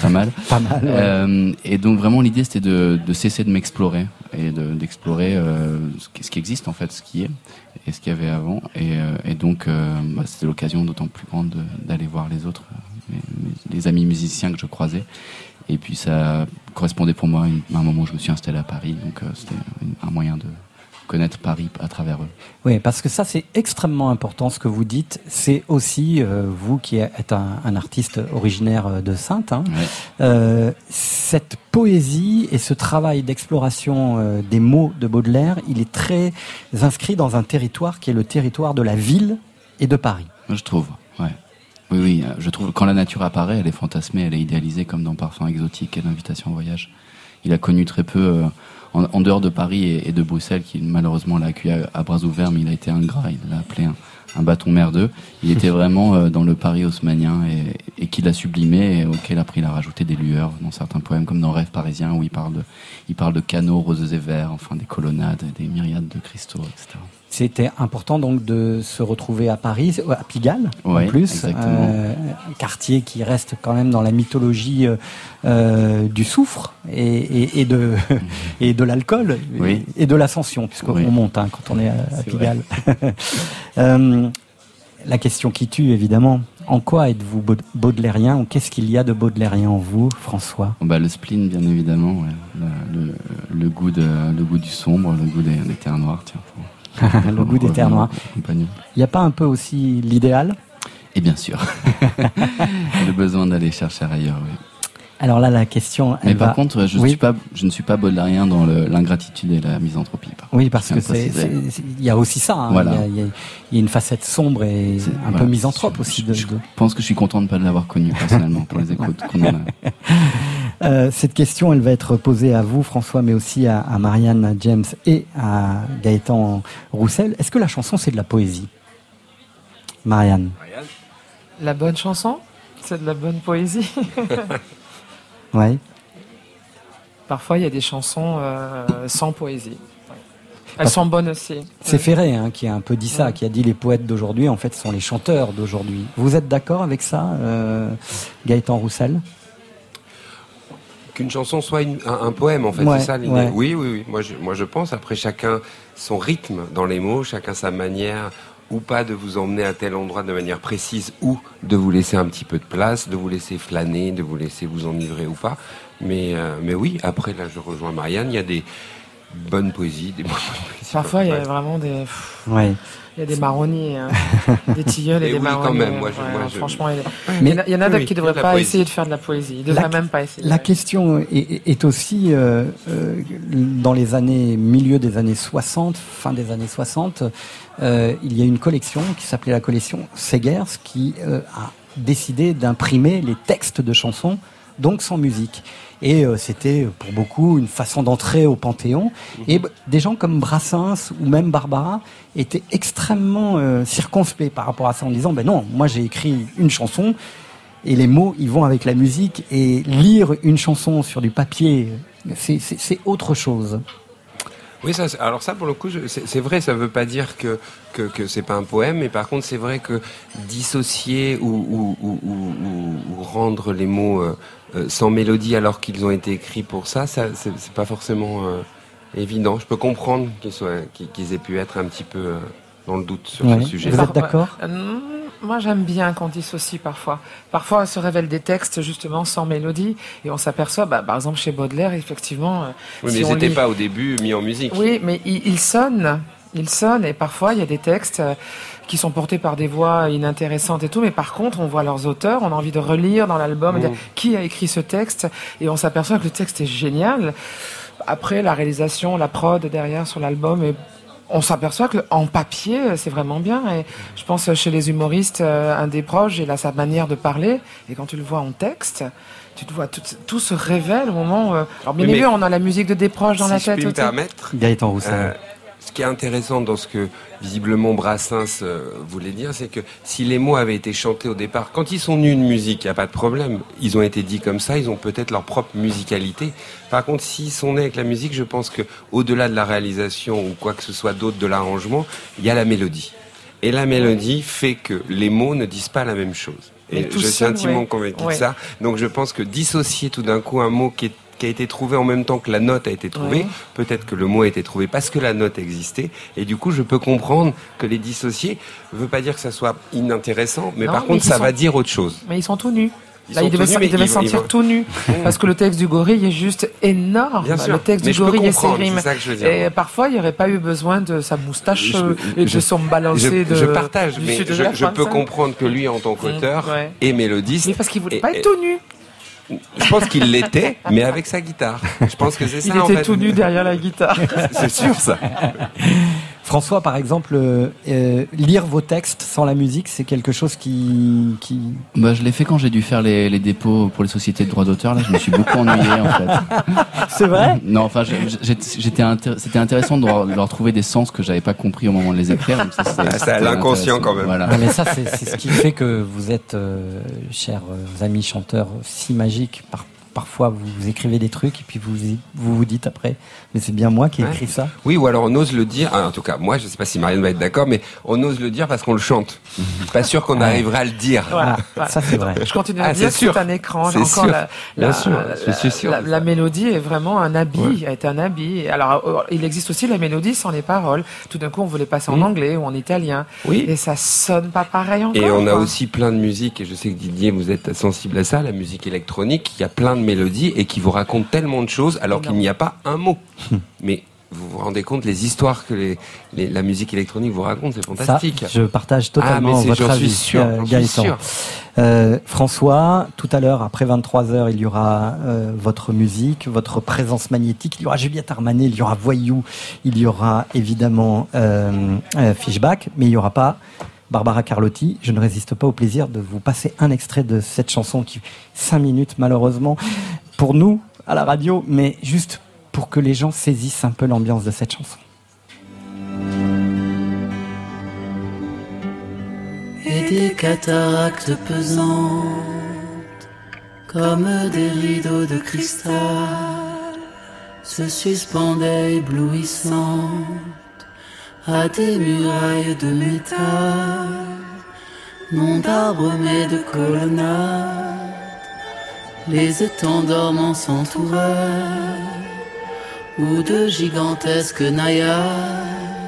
pas mal. Pas mal, ouais. Euh, et donc vraiment l'idée c'était de, de cesser de m'explorer et de- d'explorer euh, ce, qui, ce qui existe en fait, ce qui est et ce qu'il y avait avant. Et, et donc bah, c'était l'occasion d'autant plus grande de- d'aller voir les autres, mes- mes- les amis musiciens que je croisais. Et puis ça correspondait pour moi à un moment où je me suis installé à Paris, donc c'était un moyen de connaître Paris à travers eux. Oui, parce que ça c'est extrêmement important ce que vous dites. C'est aussi euh, vous qui êtes un, un artiste originaire euh, de Sainte. hein, euh, cette poésie et ce travail d'exploration euh, des mots de Baudelaire, il est très inscrit dans un territoire qui est le territoire de la ville et de Paris. Je trouve, ouais. Oui, oui, je trouve que quand la nature apparaît, elle est fantasmée, elle est idéalisée comme dans Parfum exotique et l'invitation au voyage. Il a connu très peu, en, en dehors de Paris et, et de Bruxelles, qui malheureusement l'a accueilli à, à bras ouverts, mais il a été ingrat, il l'a appelé un, un bâton merdeux. Il était vraiment euh, dans le Paris haussmannien et, et qu'il a sublimé et auquel après il a rajouté des lueurs dans certains poèmes, comme dans Rêve parisien, où il parle de, il parle de canaux roses et verts, enfin des colonnades, des myriades de cristaux, etc. C'était important donc de se retrouver à Paris, à Pigalle Ouais, en plus, euh, quartier qui reste quand même dans la mythologie euh, euh, du soufre et, et, et de et de l'alcool Oui. et de l'ascension puisqu'on Oui. monte hein, quand on est à, Pigalle. Euh, la question qui tue évidemment. En quoi êtes-vous baud- baudelairien ou qu'est-ce qu'il y a de baudelairien en vous, François? Bah, le spleen, bien évidemment, ouais. le, le, le goût de, le goût du sombre, le goût des, des terres noires, tiens. pour- Le goût des terres noires. Il n'y a pas un peu aussi l'idéal? Et bien sûr, le besoin d'aller chercher ailleurs. Oui. Alors là, la question. Mais par va- contre, je, Oui. suis pas, je ne suis pas dans l'ingratitude et la misanthropie. par Oui, parce que c'est, il y a aussi ça. hein. Voilà. Il, y a, il y une facette sombre et un Voilà. peu misanthrope aussi. De, Je pense que je suis content de ne pas l'avoir connu personnellement pour les écoutes qu'on en a. Euh, cette question, elle va être posée à vous, François, mais aussi à, à Marianne James et à Gaëtan Roussel. Est-ce que la chanson, c'est de la poésie? Marianne. La bonne chanson, c'est de la bonne poésie? Ouais. Parfois, il y a des chansons euh, sans poésie. Elles sont bonnes aussi. C'est Ferré hein, qui a un peu dit ça, qui a dit les poètes d'aujourd'hui, en fait, sont les chanteurs d'aujourd'hui. Vous êtes d'accord avec ça, euh, Gaëtan Roussel? Qu'une chanson soit une- un, un poème, en fait, Ouais, c'est ça l'idée. ouais. Oui, oui, oui. Moi je, moi, je pense. Après, chacun son rythme dans les mots, chacun sa manière ou pas de vous emmener à tel endroit de manière précise ou de vous laisser un petit peu de place, de vous laisser flâner, de vous laisser vous enivrer ou pas. Mais, euh, mais oui, après, là, je rejoins Marianne. Il y a des bonnes poésies, des bonnes poésies. Parfois, il y a vraiment des. Ouais. Il y a des marronniers, hein. des tilleuls et, Et des oui, quand marronniers. même, moi, je- Ouais, moi, je- Franchement, il y, a- Mais- il y en a- Oui, d'autres qui ne devraient pas poésie. essayer de faire de la poésie. Ils ne devraient La- même pas essayer. La question est, est aussi, euh, euh, dans les années, milieu des années 60, fin des années 60, euh, il y a une collection qui s'appelait la collection Segers qui euh, a décidé d'imprimer les textes de chansons, donc sans musique. Et euh, c'était pour beaucoup une façon d'entrer au Panthéon. Et b- des gens comme Brassens ou même Barbara étaient extrêmement euh, circonspects par rapport à ça en disant, ben non, moi j'ai écrit une chanson, et les mots, ils vont avec la musique. Et lire une chanson sur du papier, c'est- autre chose. Oui, ça, alors ça, pour le coup, c'est vrai, ça veut pas dire que, que, que c'est pas un poème, mais par contre, c'est vrai que dissocier ou, ou, ou, ou- ou- ou rendre les mots euh, euh, sans mélodie alors qu'ils ont été écrits pour ça, ça c'est pas forcément euh, évident. Je peux comprendre qu'ils soient- qu'ils qu'ils aient pu être un petit peu euh, dans le doute sur Ouais. ce sujet. Vous êtes d'accord? Euh, Moi, j'aime bien qu'on dissocie parfois. Parfois, se révèlent des textes justement sans mélodie et on s'aperçoit, bah, par exemple chez Baudelaire, effectivement. euh, Oui, si mais on ils n'étaient lit- pas au début mis en musique. Oui, mais il, il sonne. Il sonne et parfois il y a des textes euh, qui sont portés par des voix inintéressantes et tout, mais par contre on voit leurs auteurs, on a envie de relire dans l'album, Mm. qui a écrit ce texte et on s'aperçoit que le texte est génial. Après la réalisation, la prod derrière sur l'album et on s'aperçoit que en papier c'est vraiment bien et je pense chez les humoristes euh, un des proches il a sa manière de parler et quand tu le vois en texte tu te vois tout, tout se révèle au moment où, euh, alors bien évidemment on a la musique de des proches dans si la je tête puis me aussi. permettre, Gaëtan Roussel. euh, ce qui est intéressant dans ce que visiblement Brassens euh, voulait dire, c'est que si les mots avaient été chantés au départ, quand ils sont nus de musique, il n'y a pas de problème. Ils ont été dits comme ça, ils ont peut-être leur propre musicalité. Par contre, s'ils sont nés avec la musique, je pense que au-delà de la réalisation ou quoi que ce soit d'autre de l'arrangement, il y a la mélodie. Et la mélodie fait que les mots ne disent pas la même chose. Et je suis intimement ouais. convaincu Ouais. de ça. Donc je pense que dissocier tout d'un coup un mot qui, est- qui a été trouvé en même temps que la note a été trouvée, Ouais. peut-être que le mot a été trouvé parce que la note existait. Et du coup, je peux comprendre que les dissocier ne veut pas dire que ça soit inintéressant, mais Non, par mais contre, ça sont- va dire autre chose. Mais ils sont tout nus. Ils Là, tout nus, se- ils sentir tout nus. Parce que le texte du gorille est juste énorme. Bien sûr. Le texte Mais du gorille et veux dire. Et parfois, il n'y aurait pas eu besoin de sa moustache Je- euh, et de je- son balancé je, de. je partage, du mais sud de je, peux hein. comprendre que lui, en tant qu'auteur ouais. et mélodiste, Mais parce qu'il voulait et- pas être tout nu. Je pense qu'il l'était, mais avec sa guitare. Je pense que c'est ça. Il en était fait. tout nu derrière la guitare. C'est sûr ça. François, par exemple, euh, euh, lire vos textes sans la musique, c'est quelque chose qui, qui... Bah, je l'ai fait quand j'ai dû faire les, les dépôts pour les sociétés de droits d'auteur. Là, je me suis beaucoup ennuyé en fait. C'est vrai? Non, enfin, j'étais intér- c'était intéressant de leur, leur trouver des sens que j'avais pas compris au moment de les écrire. donc ça, c'était- Ah, c'est l'inconscient quand même. Voilà. Mais ça, c'est ce qui fait que vous êtes, euh, chers amis chanteurs, si magiques. Par- parfois, vous, écrivez des trucs et puis vous vous, vous dites après, mais c'est bien moi qui ai Ouais. écrit ça. Oui, ou alors on ose le dire. ah, en tout cas, moi, je sais pas si Marianne va être d'accord, mais on ose le dire parce qu'on le chante. Pas sûr qu'on Ouais. arrivera à le dire. Voilà. Ah, ça, c'est vrai. Je continue à Ah, dire c'est que sûr. c'est un écran. C'est Encore sûr. la, Bien la- sûr, je la- suis La, mélodie est vraiment un habit, est un habit. Alors, euh, il existe aussi la mélodie sans les paroles. Tout d'un coup, on voulait passer en Mm. anglais ou en italien. Oui. Et ça sonne pas pareil encore. Et on a aussi plein de musiques, et je sais que Didier, vous êtes sensible à ça, la musique électronique, il y a plein de mélodies et qui vous racontent tellement de choses alors qu'il n'y a pas un mot. Mais vous vous rendez compte les histoires que les, les- la musique électronique vous raconte, c'est Ça, fantastique. je partage Ah, totalement mais votre suis avis, sûr, euh, Gaëtan. sûr. Euh, François, tout à l'heure, après 23 heures, il y aura euh, votre musique, votre présence magnétique. Il y aura Juliette Armanet, il y aura Voyou, il y aura évidemment Fishback, mais il n'y aura pas Barbara Carlotti. Je ne résiste pas au plaisir de vous passer un extrait de cette chanson qui, cinq minutes malheureusement, pour nous à la radio, mais juste pour que les gens saisissent un peu l'ambiance de cette chanson. et des cataractes pesantes comme des rideaux de cristal se suspendaient éblouissantes à des murailles de métal, non d'arbres mais de colonnades. Les étangs dormants s'entouraient ou de gigantesques naïades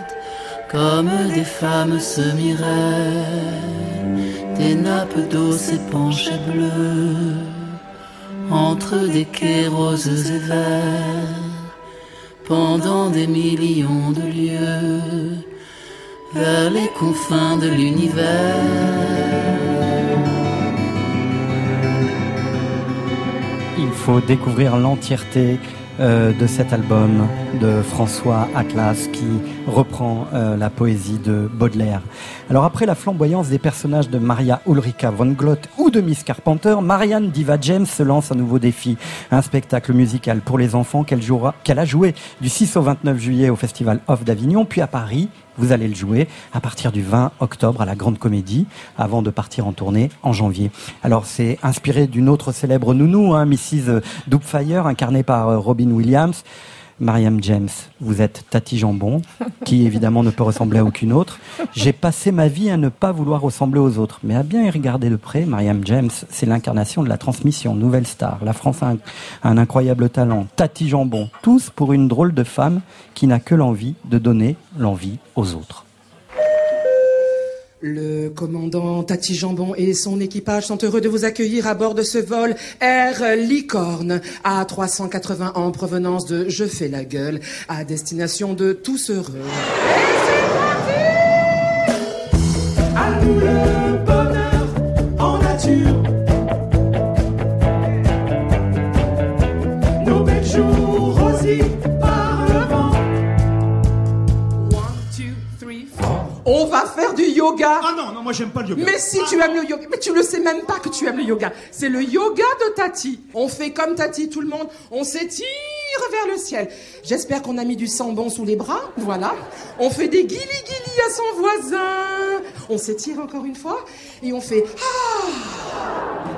comme des femmes se miraient, des nappes d'eau s'épanchaient bleues, entre des quais roses et verts, pendant des millions de lieues, vers les confins de l'univers. Il faut découvrir l'entièreté euh, de cet album de François Atlas qui reprend euh, la poésie de Baudelaire. Alors après la flamboyance des personnages de Maria Ulrika von Glott ou de Miss Carpenter, Marianne Diva James se lance un nouveau défi, un spectacle musical pour les enfants qu'elle jouera, qu'elle a joué du 6 au 29 juillet au Festival Off d'Avignon, puis à Paris. Vous allez le jouer à partir du 20 octobre à la Grande Comédie, avant de partir en tournée en janvier. Alors c'est inspiré d'une autre célèbre nounou, hein, Mrs. Doubtfire, incarnée par euh, Robin Williams. Mariam James, vous êtes Tati Jambon, qui évidemment ne peut ressembler à aucune autre. J'ai passé ma vie à ne pas vouloir ressembler aux autres, mais à bien y regarder de près, Mariam James, c'est l'incarnation de la transmission, nouvelle star. La France a un, incroyable talent. Tati Jambon, tous pour une drôle de femme qui n'a que l'envie de donner l'envie aux autres. Le commandant Tati Jambon et son équipage sont heureux de vous accueillir à bord de ce vol Air Licorne A380 en provenance de Je fais la gueule à destination de tous heureux. À On va faire du yoga. Ah non, non, moi j'aime pas le yoga. Mais si tu aimes le yoga, mais tu le sais même pas que tu aimes le yoga. C'est le yoga de Tati. On fait comme Tati, tout le monde. On s'étire vers le ciel. J'espère qu'on a mis du sambon sous les bras, voilà. On fait des guili-guili à son voisin. On s'étire encore une fois et on fait Ah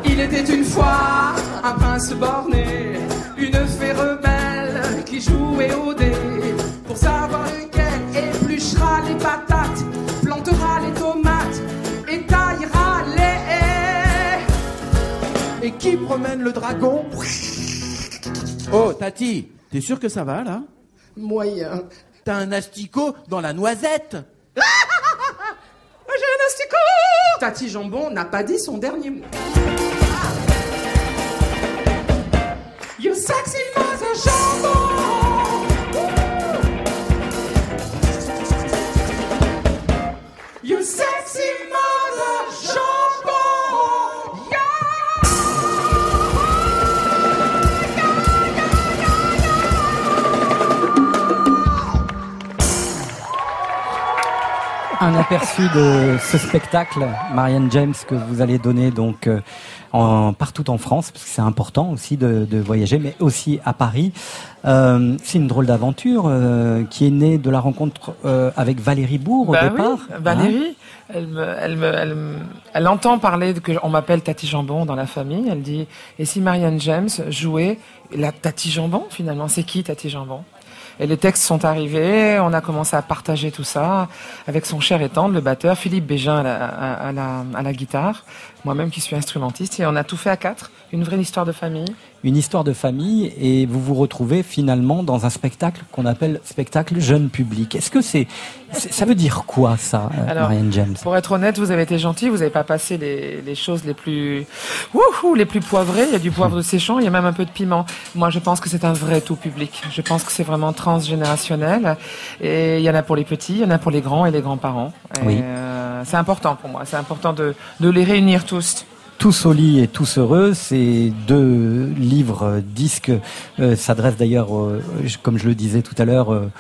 Il était une fois un prince borné, une fée rebelle qui jouait au dé. Pour savoir Et qui promène le dragon Oh, Tati, t'es sûr que ça va là? Moyen. T'as un asticot dans la noisette J'ai un asticot Tati Jambon n'a pas dit son dernier mot. You sexy mother jambon You sexy mother Un aperçu de ce spectacle, Marianne James, que vous allez donner donc euh, en, partout en France, parce que c'est important aussi de, de voyager, mais aussi à Paris. Euh, c'est une drôle d'aventure euh, qui est née de la rencontre euh, avec Valérie Bourg au Bah départ. oui, Valérie, elle, me, elle, me, elle, me- elle entend parler de que on m'appelle Tati Jambon dans la famille. Elle dit et si Marianne James jouait la Tati Jambon finalement, c'est qui Tati Jambon? Et les textes sont arrivés, on a commencé à partager tout ça avec son cher et tendre, le batteur Philippe Bégin à la, à la guitare, moi-même qui suis instrumentiste, et on a tout fait à quatre, une vraie histoire de famille. Une histoire de famille et vous vous retrouvez finalement dans un spectacle qu'on appelle spectacle jeune public. Est-ce que c'est, ça veut dire quoi ça, euh, Alors, Marianne James? Pour être honnête, vous avez été gentil, vous n'avez pas passé les, les choses les plus wouhou, les plus poivrées. Il y a du poivre de séchant, il y a même un peu de piment. Moi, je pense que c'est un vrai tout public. Je pense que c'est vraiment transgénérationnel. Et il y en a pour les petits, il y en a pour les grands et les grands-parents. Oui. euh, c'est important pour moi. C'est important de, de les réunir tous. Tous au lit et tous heureux, ces deux livres disques euh, s'adressent d'ailleurs, euh, comme je le disais tout à l'heure, euh,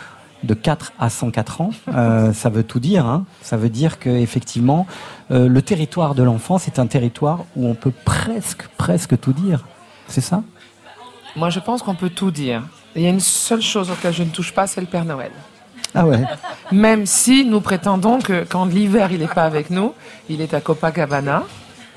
de 4 à 104 ans. Euh, ça veut tout dire. Hein. Ça veut dire que effectivement, le territoire de l'enfance est un territoire où on peut presque, presque tout dire. C'est ça? Moi, je pense qu'on peut tout dire. Il y a une seule chose auquel je ne touche pas, c'est le Père Noël. Ah ouais. Même si nous prétendons que quand l'hiver il n'est pas avec nous, il est à Copacabana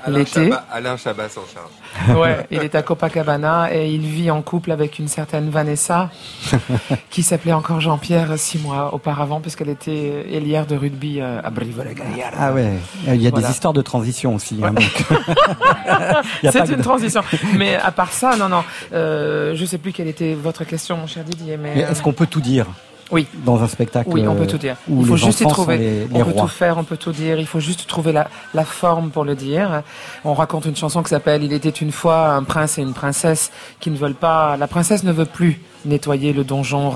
l'été. Chabat, Alain Chabat s'en charge. Ouais, il est à Copacabana et il vit en couple avec une certaine Vanessa qui s'appelait encore Jean-Pierre six mois auparavant puisqu'elle était ailière de rugby euh, à Brive-la-Gaillarde. Ah ouais. Il y a Voilà. des histoires de transition aussi. hein, pas C'est une de- transition. Mais à part ça, non, non. Euh, je sais plus quelle était votre question, mon cher Didier. Mais, Mais euh, est-ce qu'on peut tout dire? Oui. Dans un spectacle Oui, on peut euh, tout dire. Où Il faut les juste y trouver. sont les, les on peut tout faire, on peut tout dire. Il faut juste trouver la, la forme pour le dire. On raconte une chanson qui s'appelle Il était une fois un prince et une princesse qui ne veulent pas. La princesse ne veut plus nettoyer le donjon.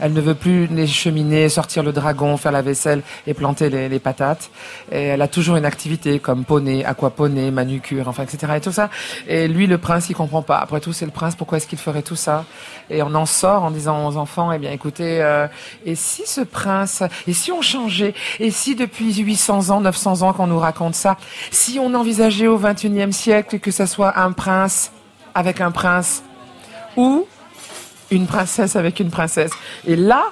Elle ne veut plus les cheminées, sortir le dragon, faire la vaisselle et planter les, les patates. Et elle a toujours une activité comme poney, aquaponey, manucure, enfin, etc. Et tout ça. Et lui, le prince, il comprend pas. Après tout, c'est le prince. Pourquoi est-ce qu'il ferait tout ça? Et on en sort en disant aux enfants, eh bien, écoutez, euh, et si ce prince, et si on changeait, et si depuis 800 ans, 900 ans qu'on nous raconte ça, si on envisageait au 21e siècle que ça soit un prince avec un prince ou une princesse avec une princesse. Et là,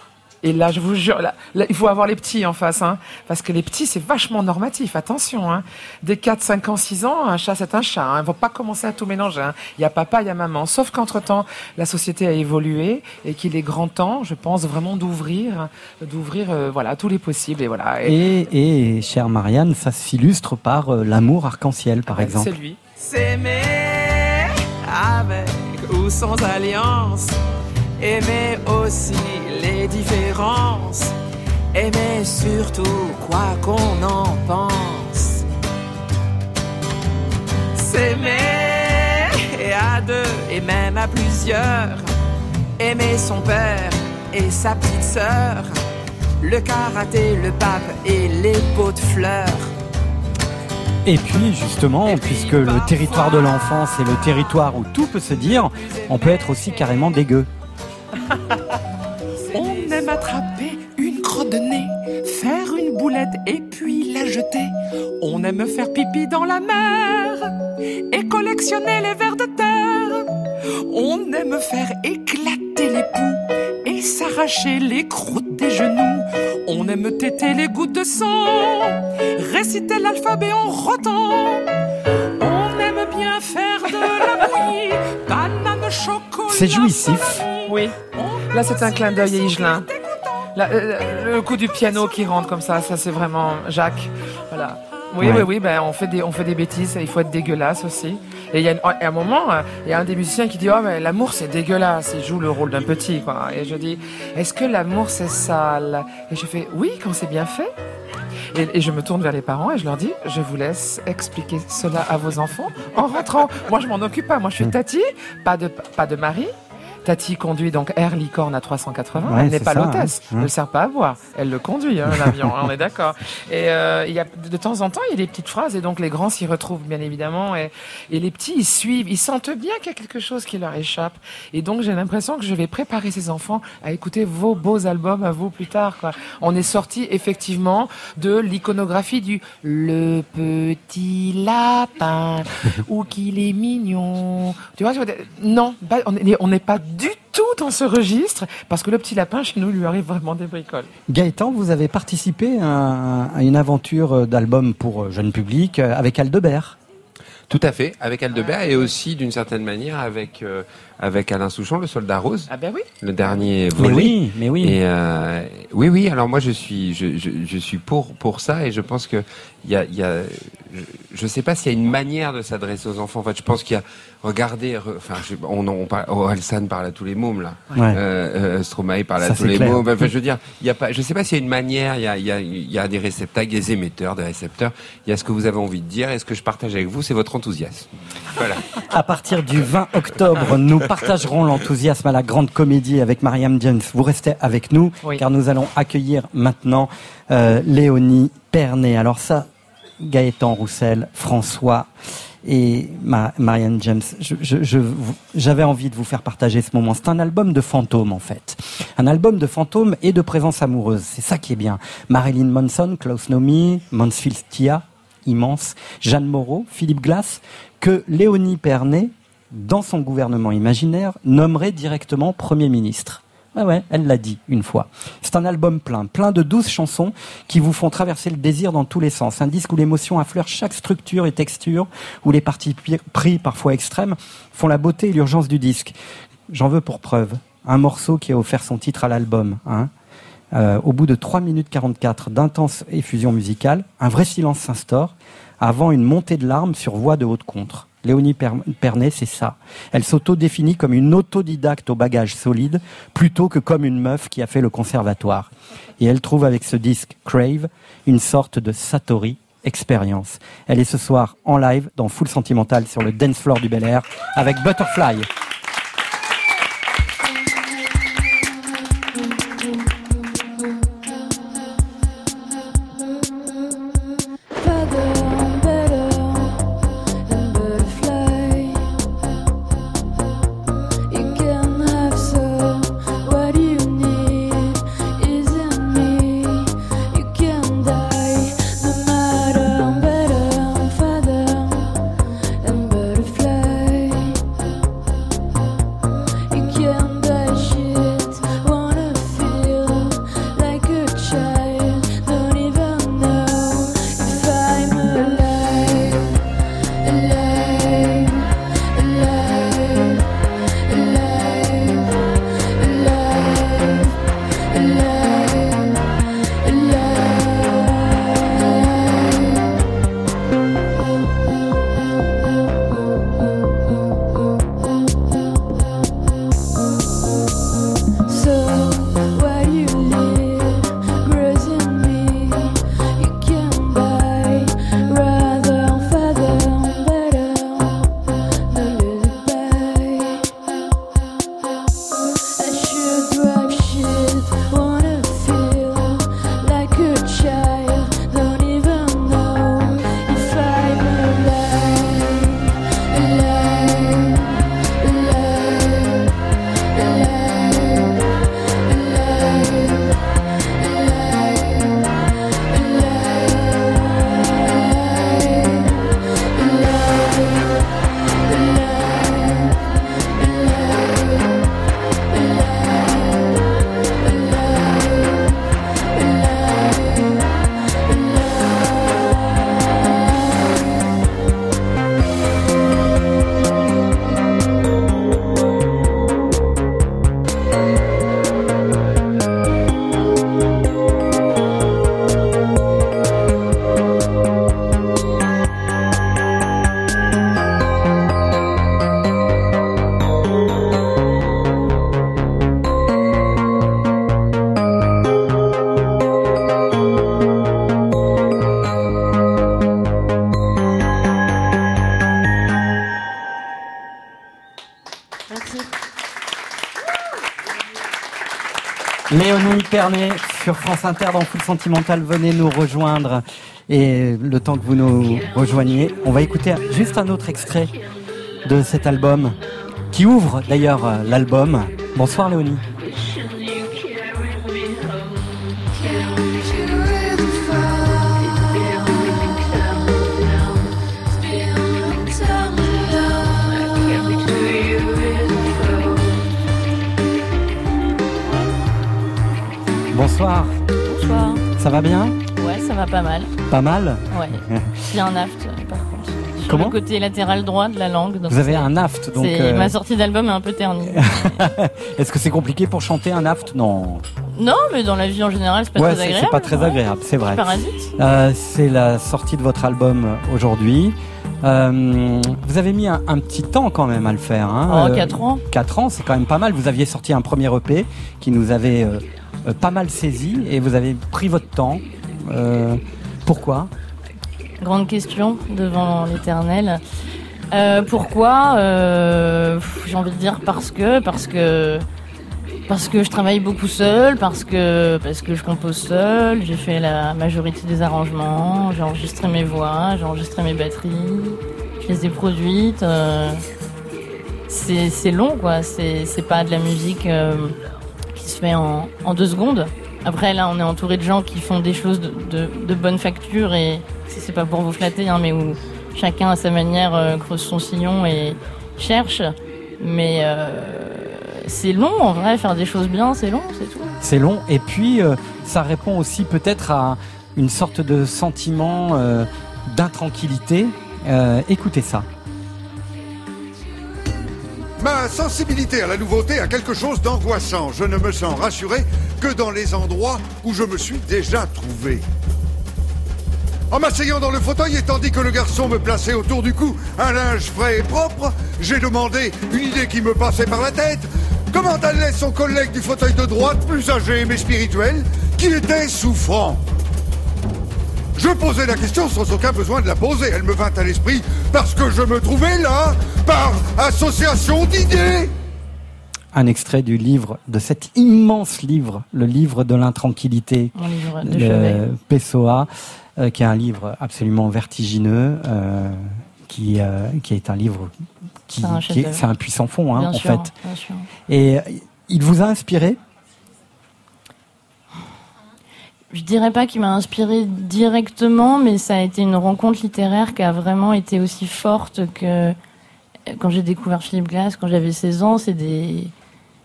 et là, je vous jure, là, là, il faut avoir les petits en face, hein, parce que les petits, c'est vachement normatif. Attention, hein. Dès 4, 5 ans, 6 ans, un chat, c'est un chat. Hein. Il ne faut pas commencer à tout mélanger. hein. Il y a papa, il y a maman. Sauf qu'entre-temps, la société a évolué et qu'il est grand temps, je pense, vraiment d'ouvrir, d'ouvrir, euh, voilà, tous les possibles. Et voilà. Et- Et, et chère Marianne, ça s'illustre par euh, l'amour arc-en-ciel, par exemple. C'est lui. S'aimer avec ou sans alliance. Aimer aussi les différences. Aimer surtout quoi qu'on en pense. S'aimer à deux et même à plusieurs. Aimer son père et sa petite sœur. Le karaté, le pape et les pots de fleurs. Et puis justement, puisque le territoire de l'enfance est le territoire où tout peut se dire, on peut être aussi carrément dégueu. On aime attraper une crotte de nez, faire une boulette et puis la jeter. On aime faire pipi dans la mer et collectionner les vers de terre. On aime faire éclater les poux et s'arracher les croûtes des genoux. On aime téter les gouttes de sang, réciter l'alphabet en rotant. On aime bien faire de la bouillie. C'est jouissif. Oui. Là, c'est un clin d'œil à Higelin. Là, euh, le coup du piano qui rentre comme ça, ça c'est vraiment Jacques. Voilà. Oui, Ouais. oui, oui, ben, on, fait des, on fait des bêtises, il faut être dégueulasse aussi. Et il y a une- à un moment, euh, il y a un des musiciens qui dit Oh, mais l'amour c'est dégueulasse, il joue le rôle d'un petit. Quoi. Et je dis Est-ce que l'amour c'est sale? Et je fais Oui, quand c'est bien fait. Et, et je me tourne vers les parents et je leur dis Je vous laisse expliquer cela à vos enfants en rentrant. Moi, je m'en occupe pas. Moi, je suis Tati, pas de, pas de mari. Tati conduit donc Air Licorne à 380. Ouais, elle n'est pas l'hôtesse. hein. Elle ne sert pas à boire. Elle le conduit, hein, l'avion. hein, on est d'accord. Et euh, il y a de temps en temps, il y a des petites phrases et donc les grands s'y retrouvent bien évidemment. Et, et les petits, ils suivent. Ils sentent bien qu'il y a quelque chose qui leur échappe. Et donc j'ai l'impression que je vais préparer ces enfants à écouter vos beaux albums à vous plus tard. Quoi. On est sorti effectivement de l'iconographie du le petit lapin ou qu'il est mignon. Tu vois, je veux dire, non, n'est on n'est pas du tout dans ce registre parce que le petit lapin chez nous lui arrive vraiment des bricoles. Gaëtan, vous avez participé à, à une aventure d'album pour euh, jeune public euh, avec Aldebert. Tout à fait, avec Aldebert et aussi d'une certaine manière avec euh, avec Alain Souchon, le soldat rose. Ah ben oui. Le dernier Mais volet. oui, mais oui. Et euh, oui, oui. Alors moi, je suis, je, je, je suis pour pour ça et je pense que il y a, il y a, je, je sais pas s'il y a une manière de s'adresser aux enfants. En fait, je pense qu'il y a, regardez, re- enfin, je- on, on parle, oh, Alsan parle à tous les mômes là. Ouais. Euh, euh, Stromae parle Ça, à tous les clair. mômes. Enfin, je veux dire, il y a pas, je sais pas s'il y a une manière. Il y a, il y a, il y a des réceptacles, des émetteurs, des récepteurs. Il y a ce que vous avez envie de dire et ce que je partage avec vous, c'est votre enthousiasme. Voilà. À partir du 20 octobre, nous partagerons l'enthousiasme à la grande comédie avec Mariam James. Vous restez avec nous, Oui. car nous allons accueillir maintenant euh, Léonie Pernet. Alors ça, Gaëtan Roussel, François et Ma- Marianne James, j'avais envie de vous faire partager ce moment. C'est un album de fantômes en fait. Un album de fantômes et de présence amoureuse. C'est ça qui est bien. Marilyn Manson, Klaus Nomi, Mansfield Tia, immense, Jeanne Moreau, Philippe Glass, que Léonie Pernet, dans son gouvernement imaginaire, nommerait directement Premier ministre. Ouais, ouais, elle l'a dit une fois. C'est un album plein, plein de douze chansons qui vous font traverser le désir dans tous les sens. Un disque où l'émotion affleure chaque structure et texture, où les parties pris, parfois extrêmes, font la beauté et l'urgence du disque. J'en veux pour preuve un morceau qui a offert son titre à l'album. Hein. Euh, au bout de 3 minutes 44 d'intense effusion musicale, un vrai silence s'instaure avant une montée de larmes sur voix de haute contre. Léonie Per- Pernet, c'est ça. Elle s'auto-définit comme une autodidacte au bagage solide, plutôt que comme une meuf qui a fait le conservatoire. Et elle trouve avec ce disque Crave une sorte de Satori expérience. Elle est ce soir en live dans Full Sentimental sur le dance floor du Bel Air avec Butterfly. Sur France Inter dans Full Sentimental, venez nous rejoindre. Et le temps que vous nous rejoigniez, on va écouter juste un autre extrait de cet album qui ouvre d'ailleurs euh, l'album. Bonsoir Léonie. Va bien Ouais, ça va pas mal. Pas mal Ouais. J'ai un aft, euh, par contre. Sur Comment le côté latéral droit de la langue. donc Vous avez un aft, donc... euh, Ma sortie d'album est un peu ternie. Est-ce que c'est compliqué pour chanter un aft? Non. non, mais dans la vie en général, c'est pas ouais, très agréable. c'est pas très Ouais. agréable, c'est vrai. Parasite. Euh, c'est la sortie de votre album euh, aujourd'hui. Euh, vous avez mis un, un petit temps quand même à le faire. Hein. Oh, quatre ans. 4 ans, c'est quand même pas mal. Vous aviez sorti un premier EP qui nous avait euh, euh, pas mal saisi et vous avez pris votre temps. Euh, pourquoi? Grande question devant l'éternel. Euh, pourquoi? Euh, J'ai envie de dire parce que, parce que, parce que je travaille beaucoup seul, parce que, parce que je compose seul. J'ai fait la majorité des arrangements, j'ai enregistré mes voix, j'ai enregistré mes batteries, je les ai produites. euh, c'est long, quoi. C'est pas de la musique euh, en, deux secondes. Après, là, on est entouré de gens qui font des choses de, bonne facture et c'est pas pour vous flatter, hein, mais où chacun à sa manière euh, creuse son sillon et cherche. Mais euh, c'est long, en vrai, faire des choses bien, c'est long, c'est tout. C'est long et puis euh, ça répond aussi peut-être à une sorte de sentiment d'intranquillité. Écoutez ça. Ma sensibilité à la nouveauté a quelque chose d'angoissant. Je ne me sens rassuré que dans les endroits où je me suis déjà trouvé. En m'asseyant dans le fauteuil et tandis que le garçon me plaçait autour du cou un linge frais et propre, j'ai demandé une idée qui me passait par la tête. Comment allait son collègue du fauteuil de droite, plus âgé mais spirituel, qui était souffrant? Je posais la question sans aucun besoin de la poser. Elle me vint à l'esprit parce que je me trouvais là, par association d'idées. Un extrait du livre, de cet immense livre, le livre de l'intranquillité de. Pessoa, euh, qui est un livre absolument vertigineux, euh, qui, euh, qui est un livre qui, C'est un qui est, c'est un puissant fond, hein, Bien en sûr, fait. bien sûr. Et il vous a inspiré? Je dirais pas qu'il m'a inspiré directement, mais ça a été une rencontre littéraire qui a vraiment été aussi forte que quand j'ai découvert Philippe Glass, quand j'avais 16 ans, c'est des,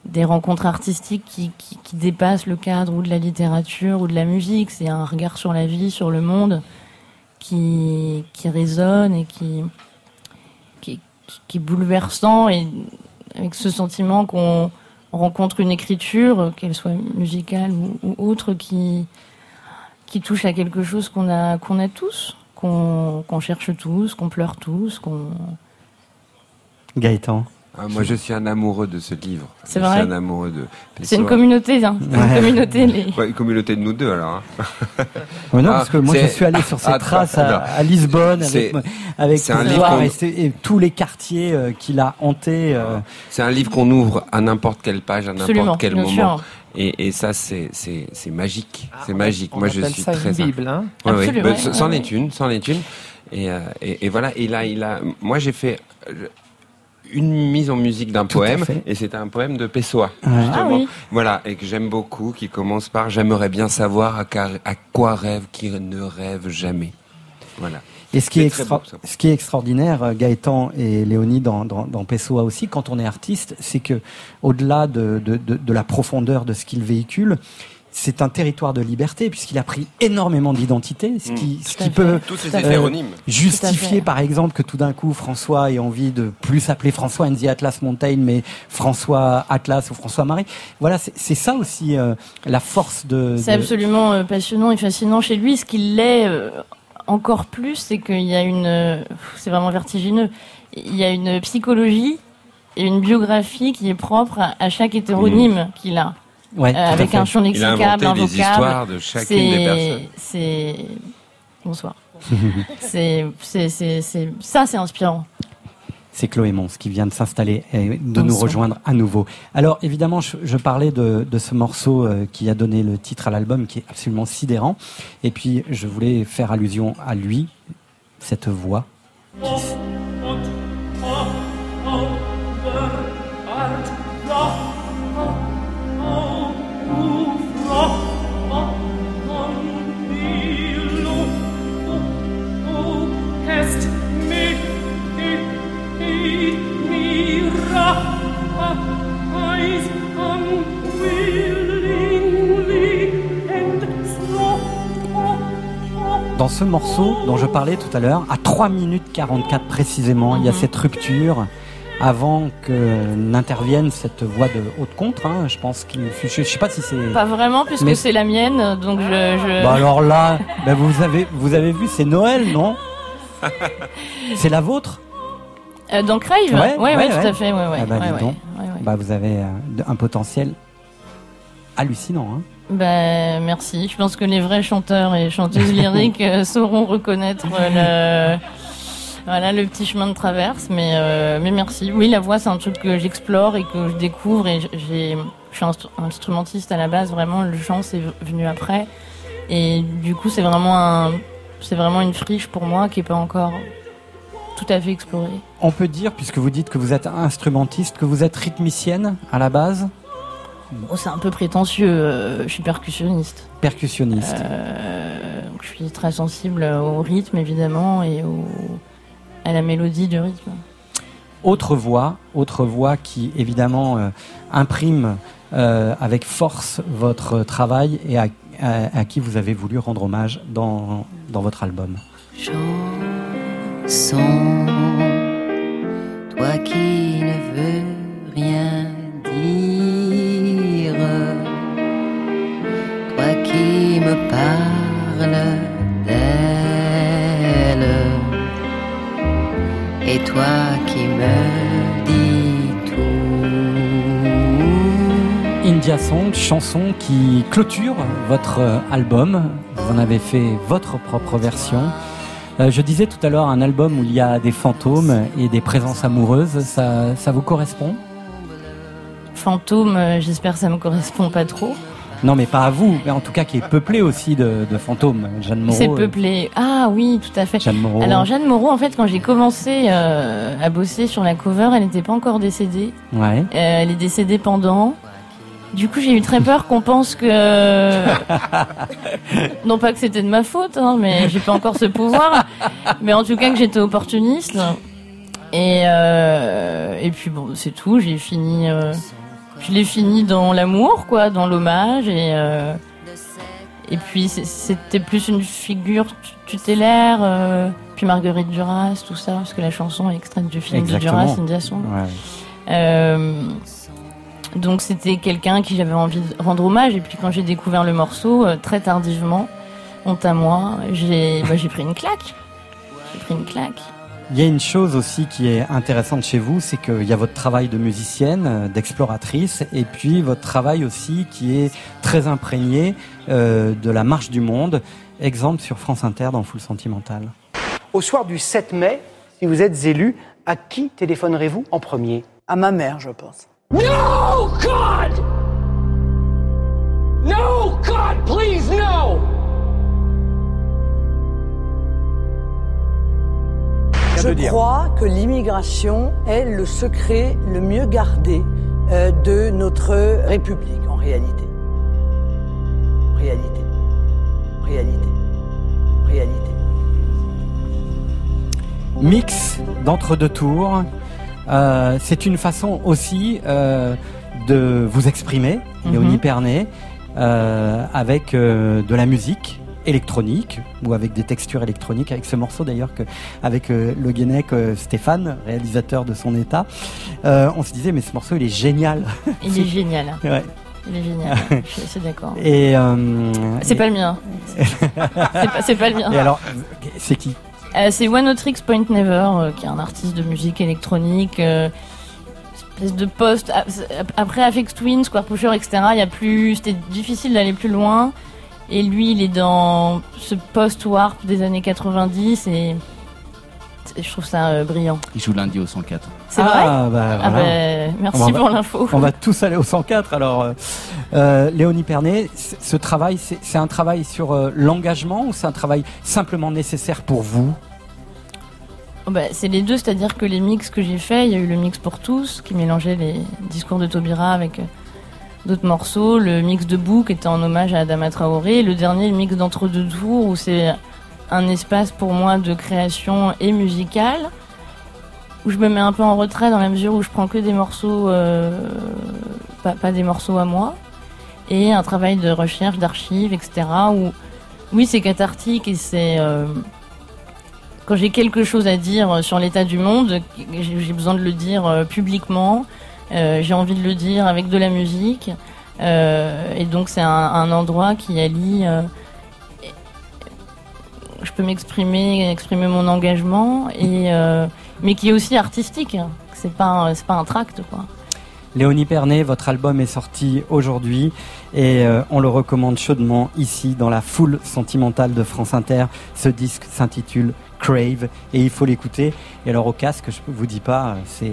des rencontres artistiques qui, qui, dépassent le cadre ou de la littérature ou de la musique. C'est un regard sur la vie, sur le monde qui, qui résonne et qui, qui, qui- est bouleversant et avec ce sentiment qu'on rencontre une écriture, qu'elle soit musicale ou autre, qui, qui touche à quelque chose qu'on a, qu'on a tous, qu'on cherche tous, qu'on pleure tous, qu'on... Gaëtan Ah, moi, je suis un amoureux de ce livre. C'est vrai un amoureux de. C'est une communauté, hein. C'est une communauté, les- Ouais, une communauté de nous deux, alors. hein. Ouais, non, Ah, parce que moi je suis allé sur ces Ah, traces à, non. à Lisbonne avec, avec un livre et, tous les quartiers euh, qu'il a hantés. euh, C'est un livre qu'on ouvre à n'importe quelle page, à n'importe quel moment. sûr. Et, et ça, c'est c'est c'est magique. c'est magique. on Moi, je suis ça une très. Bible, hein Ouais, ouais. Absolument, Bah, C'en est une, c'en est une. Et, euh, et, et voilà. Et là, il a. Moi, j'ai fait euh, une mise en musique d'un poème, et c'était un poème de Pessoa. Ouais. justement. Ah oui. Voilà, et que j'aime beaucoup, qui commence par J'aimerais bien savoir à, car- à quoi rêve qui ne rêve jamais. Voilà. Et ce qui, est extra- beau, ce qui est extraordinaire, euh, Gaëtan et Léonie dans, dans, dans Pessoa aussi, quand on est artiste, c'est que au-delà de, de, de, de la profondeur de ce qu'il véhicule, c'est un territoire de liberté puisqu'il a pris énormément d'identité, ce qui, Mm. ce qui peut à justifier par exemple que tout d'un coup François ait envie de plus s'appeler François the Atlas Mountain mais François Atlas ou François Marie. Voilà, c'est c'est ça aussi euh, la force de. C'est de- absolument euh, passionnant et fascinant chez lui. Ce qui l'est euh, encore plus, c'est qu'il y a une... c'est vraiment vertigineux. Il y a une psychologie et une biographie qui est propre à, chaque hétéronyme qu'il a. Mmh. Ouais, Euh, avec un champ lexicable, un vocable. histoires de chacune des C'est- personnes. C'est... Bonsoir. c'est, c'est, c'est, c'est- ça, c'est inspirant. C'est Chloé Mons qui vient de s'installer et de nous rejoindre à nouveau. Alors évidemment, je, je parlais de, de ce morceau euh, qui a donné le titre à l'album, qui est absolument sidérant. Et puis je voulais faire allusion à lui, cette voix. Dans ce morceau dont je parlais tout à l'heure, à 3 minutes 44 précisément, il y a Mhm. cette rupture avant que n'intervienne cette voix de haute contre. hein. Je pense qu'il, je, je sais pas si c'est. Pas vraiment, puisque Mais- c'est la mienne, donc je. je- Bah alors là, bah vous avez, vous avez vu, c'est Noël, non? C'est la vôtre? Euh, dans Crave? Ouais, ouais, tout à fait, ouais, ouais. Ah bah, Bah, vous avez euh, un potentiel hallucinant. Hein. Ben, merci. Je pense que les vrais chanteurs et chanteuses lyriques euh, sauront reconnaître euh, le, voilà, le petit chemin de traverse. Mais, euh, mais merci. Oui, la voix, c'est un truc que j'explore et que je découvre. Et j'ai, je suis instru- instrumentiste à la base. Vraiment, le chant, c'est venu après. Et du coup, c'est vraiment un, c'est vraiment une friche pour moi qui est pas encore tout à fait explorée. On peut dire, puisque vous dites que vous êtes instrumentiste, que vous êtes rythmicienne à la base, Bon, c'est un peu prétentieux. euh, je suis percussionniste. percussionniste. Euh, donc je suis très sensible au rythme évidemment et au, à la mélodie du rythme. Autre voix, autre voix qui évidemment euh, imprime euh, avec force votre travail et à, à- à qui vous avez voulu rendre hommage dans, dans votre album. Chanson, toi qui ne veux rien dire, toi qui me parles d'elle, et toi qui me dis tout. India Song, chanson qui clôture votre euh, album. Vous en avez fait votre propre version. Euh, je disais tout à l'heure un album où il y a des fantômes et des présences amoureuses. Ça, ça vous correspond? Fantôme, euh, j'espère que ça me correspond pas trop. Non, mais pas à vous, mais en tout cas qui est peuplé aussi de, de fantômes. Jeanne Moreau. C'est euh, peuplé. Ah oui, tout à fait. Jeanne Moreau. Alors Jeanne Moreau, en fait, quand j'ai commencé euh, à bosser sur la cover, elle n'était pas encore décédée. Ouais. Elle est décédée pendant. Du coup, j'ai eu très peur qu'on pense que non pas que c'était de ma faute, hein, mais j'ai pas encore ce pouvoir. Mais en tout cas que j'étais opportuniste. Et euh, et puis bon, c'est tout. J'ai fini. euh, je l'ai fini dans l'amour, quoi, dans l'hommage et. euh, et puis c'était plus une figure tu- tutélaire, euh, puis Marguerite Duras, tout ça, parce que la chanson est extraite du film de Exactement. Duras, India Song. Ouais. Donc c'était quelqu'un à qui j'avais envie de rendre hommage. Et puis quand j'ai découvert le morceau, euh, très tardivement, honte à moi, j'ai bah, j'ai pris une claque. J'ai pris une claque. Il y a une chose aussi qui est intéressante chez vous, c'est qu'il y a votre travail de musicienne, euh, d'exploratrice, et puis votre travail aussi qui est très imprégné euh, de la marche du monde. Exemple sur France Inter dans Full Sentimental. Au soir du 7 mai, si vous êtes élu, à qui téléphonerez-vous en premier? À ma mère, je pense. No, God! No, God, please, no! Je crois que l'immigration est le secret le mieux gardé euh, de notre République, en réalité. Réalité. Réalité. Réalité. Mix d'entre-deux tours. Euh, c'est une façon aussi euh, de vous exprimer, Léonie Mhm. Pernet, euh, avec de la musique électronique ou avec des textures électroniques, avec ce morceau d'ailleurs que avec le Guénec Stéphane, réalisateur de son état, on se disait mais ce morceau il est génial. Il est génial. Ouais. Il est génial. Je suis assez d'accord. Et euh, C'est et- pas le mien. c'est pas, pas le mien. Et alors, c'est qui? C'est One O Tricks Point Never, euh, qui est un artiste de musique électronique, euh, espèce de post. ap- Après Afex Twin, Square Pusher, etc. Il y a plus, c'était difficile d'aller plus loin. Et lui, il est dans ce post-warp des années 90 et Je trouve ça euh, brillant. Il joue lundi au 104. C'est vrai Ah, bah, Ah voilà. ben, merci va- pour l'info. On va tous aller au 104. Alors, euh, euh, Léonie Pernet, ce travail, c'est c'est un travail sur euh, l'engagement ou c'est un travail simplement nécessaire pour vous? Oh bah, c'est les deux, c'est-à-dire que les mix que j'ai fait, il y a eu le mix pour tous qui mélangeait les discours de Taubira avec euh, d'autres morceaux, le mix de Bou qui était en hommage à Adama Traoré, le dernier, le mix d'entre deux tours où c'est un espace pour moi de création et musicale où je me mets un peu en retrait dans la mesure où je prends que des morceaux, euh, pas, pas des morceaux à moi, et un travail de recherche, d'archives, etc. Où oui, c'est cathartique et c'est euh, quand j'ai quelque chose à dire sur l'état du monde, j'ai besoin de le dire euh, publiquement. euh, j'ai envie de le dire avec de la musique, euh, et donc c'est un, endroit qui allie. euh, je peux m'exprimer, exprimer mon engagement, et euh, mais qui est aussi artistique. C'est pas, pas un tract, quoi. Léonie Pernet, votre album est sorti aujourd'hui et euh, on le recommande chaudement ici dans la foule sentimentale de France Inter. Ce disque s'intitule Crave et il faut l'écouter. Et alors au casque, je vous dis pas, c'est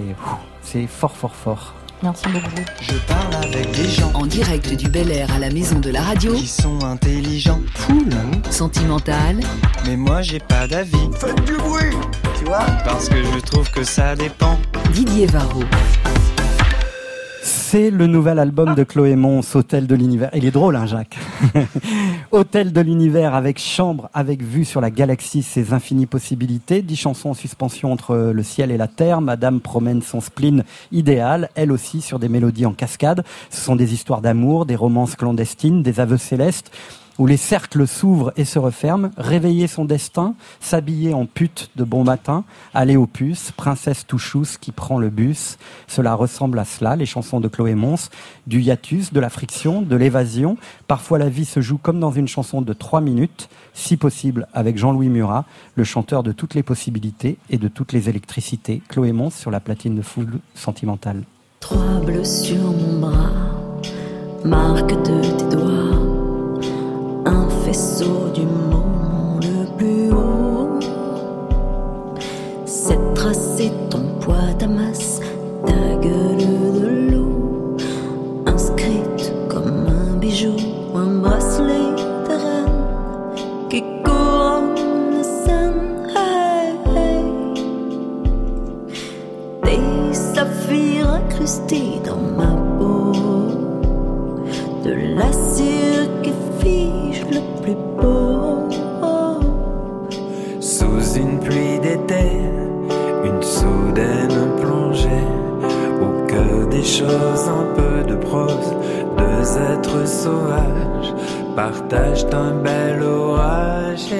c'est fort fort fort. Merci beaucoup. Je parle avec des gens En direct du Bel Air à la maison de la radio. qui sont intelligents. Cool. Sentimental. Mais moi j'ai pas d'avis. Faites du bruit Tu vois Parce que je trouve que ça dépend. Didier Varro. C'est le nouvel album de Chloé Mons, Hôtel de l'univers. Il est drôle, hein, Jacques Hôtel de l'univers avec chambre, avec vue sur la galaxie, ses infinies possibilités. Dix chansons en suspension entre le ciel et la terre. Madame promène son spleen idéal, elle aussi sur des mélodies en cascade. Ce sont des histoires d'amour, des romances clandestines, des aveux célestes où les cercles s'ouvrent et se referment, réveiller son destin, s'habiller en pute de bon matin, aller au puce, princesse touchous qui prend le bus. Cela ressemble à cela, les chansons de Chloé Mons, du hiatus, de la friction, de l'évasion. Parfois la vie se joue comme dans une chanson de trois minutes, si possible avec Jean-Louis Murat, le chanteur de toutes les possibilités et de toutes les électricités. Chloé Mons sur la platine de foule sentimentale. Trois bleus sur mon bras, marque de tes doigts, du moment le plus haut. C'est tracé ton poids, ta masse, ta gueule de loup, inscrite comme un bijou, un bracelet de reine qui couronne la scène. Des saphirs incrustés dans ma peau De la cire qui le plus beau? Sous une pluie d'été, une soudaine plongée au cœur des choses, un peu de prose. Deux êtres sauvages partagent un bel orage.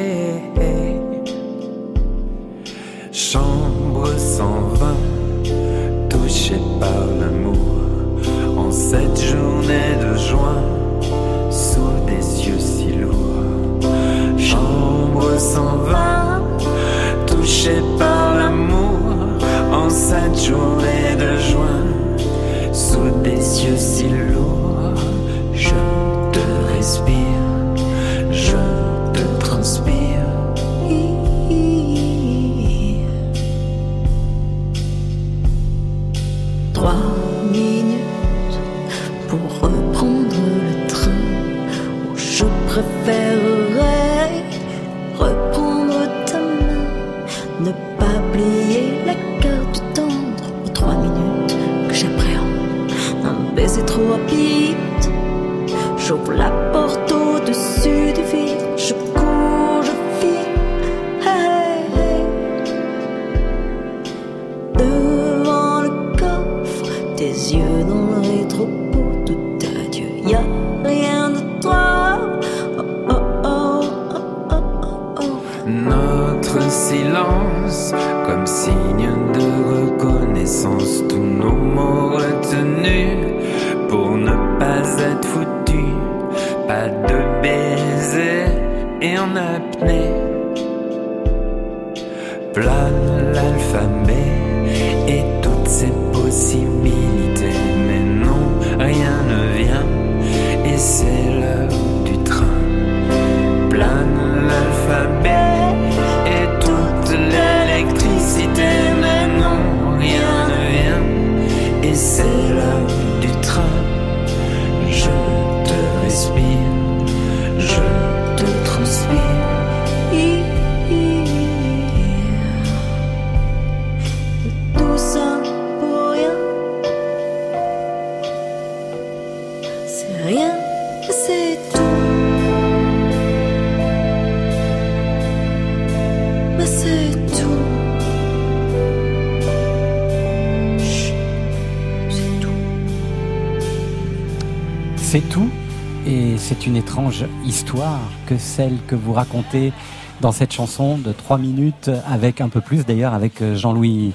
Celle que vous racontez dans cette chanson de 3 minutes, avec un peu plus d'ailleurs, avec euh, Jean-Louis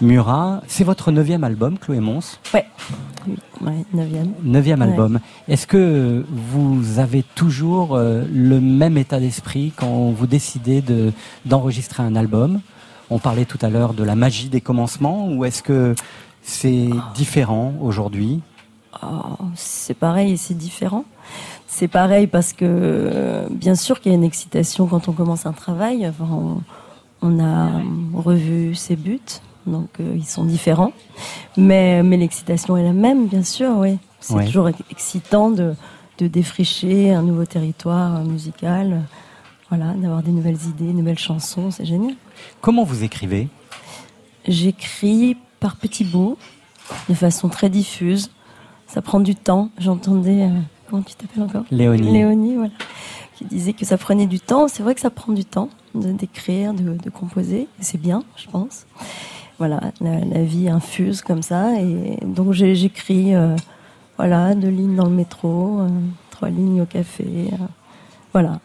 Murat. C'est votre neuvième album, Chloé Mons Ouais, ouais, neuvième. Neuvième Ouais. album. Est-ce que vous avez toujours euh, le même état d'esprit quand vous décidez de, d'enregistrer un album? On parlait tout à l'heure de la magie des commencements, ou est-ce que c'est différent aujourd'hui? Oh, c'est pareil et c'est différent. C'est pareil parce que euh, bien sûr qu'il y a une excitation quand on commence un travail. Enfin, on, on a revu ses buts, donc euh, ils sont différents. Mais, mais l'excitation est la même, bien sûr, oui. C'est Ouais. toujours ex- excitant de, de défricher un nouveau territoire euh, musical. Voilà, d'avoir des nouvelles idées, de nouvelles chansons, c'est génial. Comment vous écrivez? J'écris par petits bouts, de façon très diffuse. Ça prend du temps. J'entendais. Comment tu t'appelles encore Léonie. Léonie, voilà. Qui disait que ça prenait du temps. C'est vrai que ça prend du temps de- d'écrire, de, de composer. C'est bien, je pense. Voilà, la, la vie infuse comme ça. Et donc j'écris, euh, voilà, deux lignes dans le métro, euh, trois lignes au café. euh, voilà,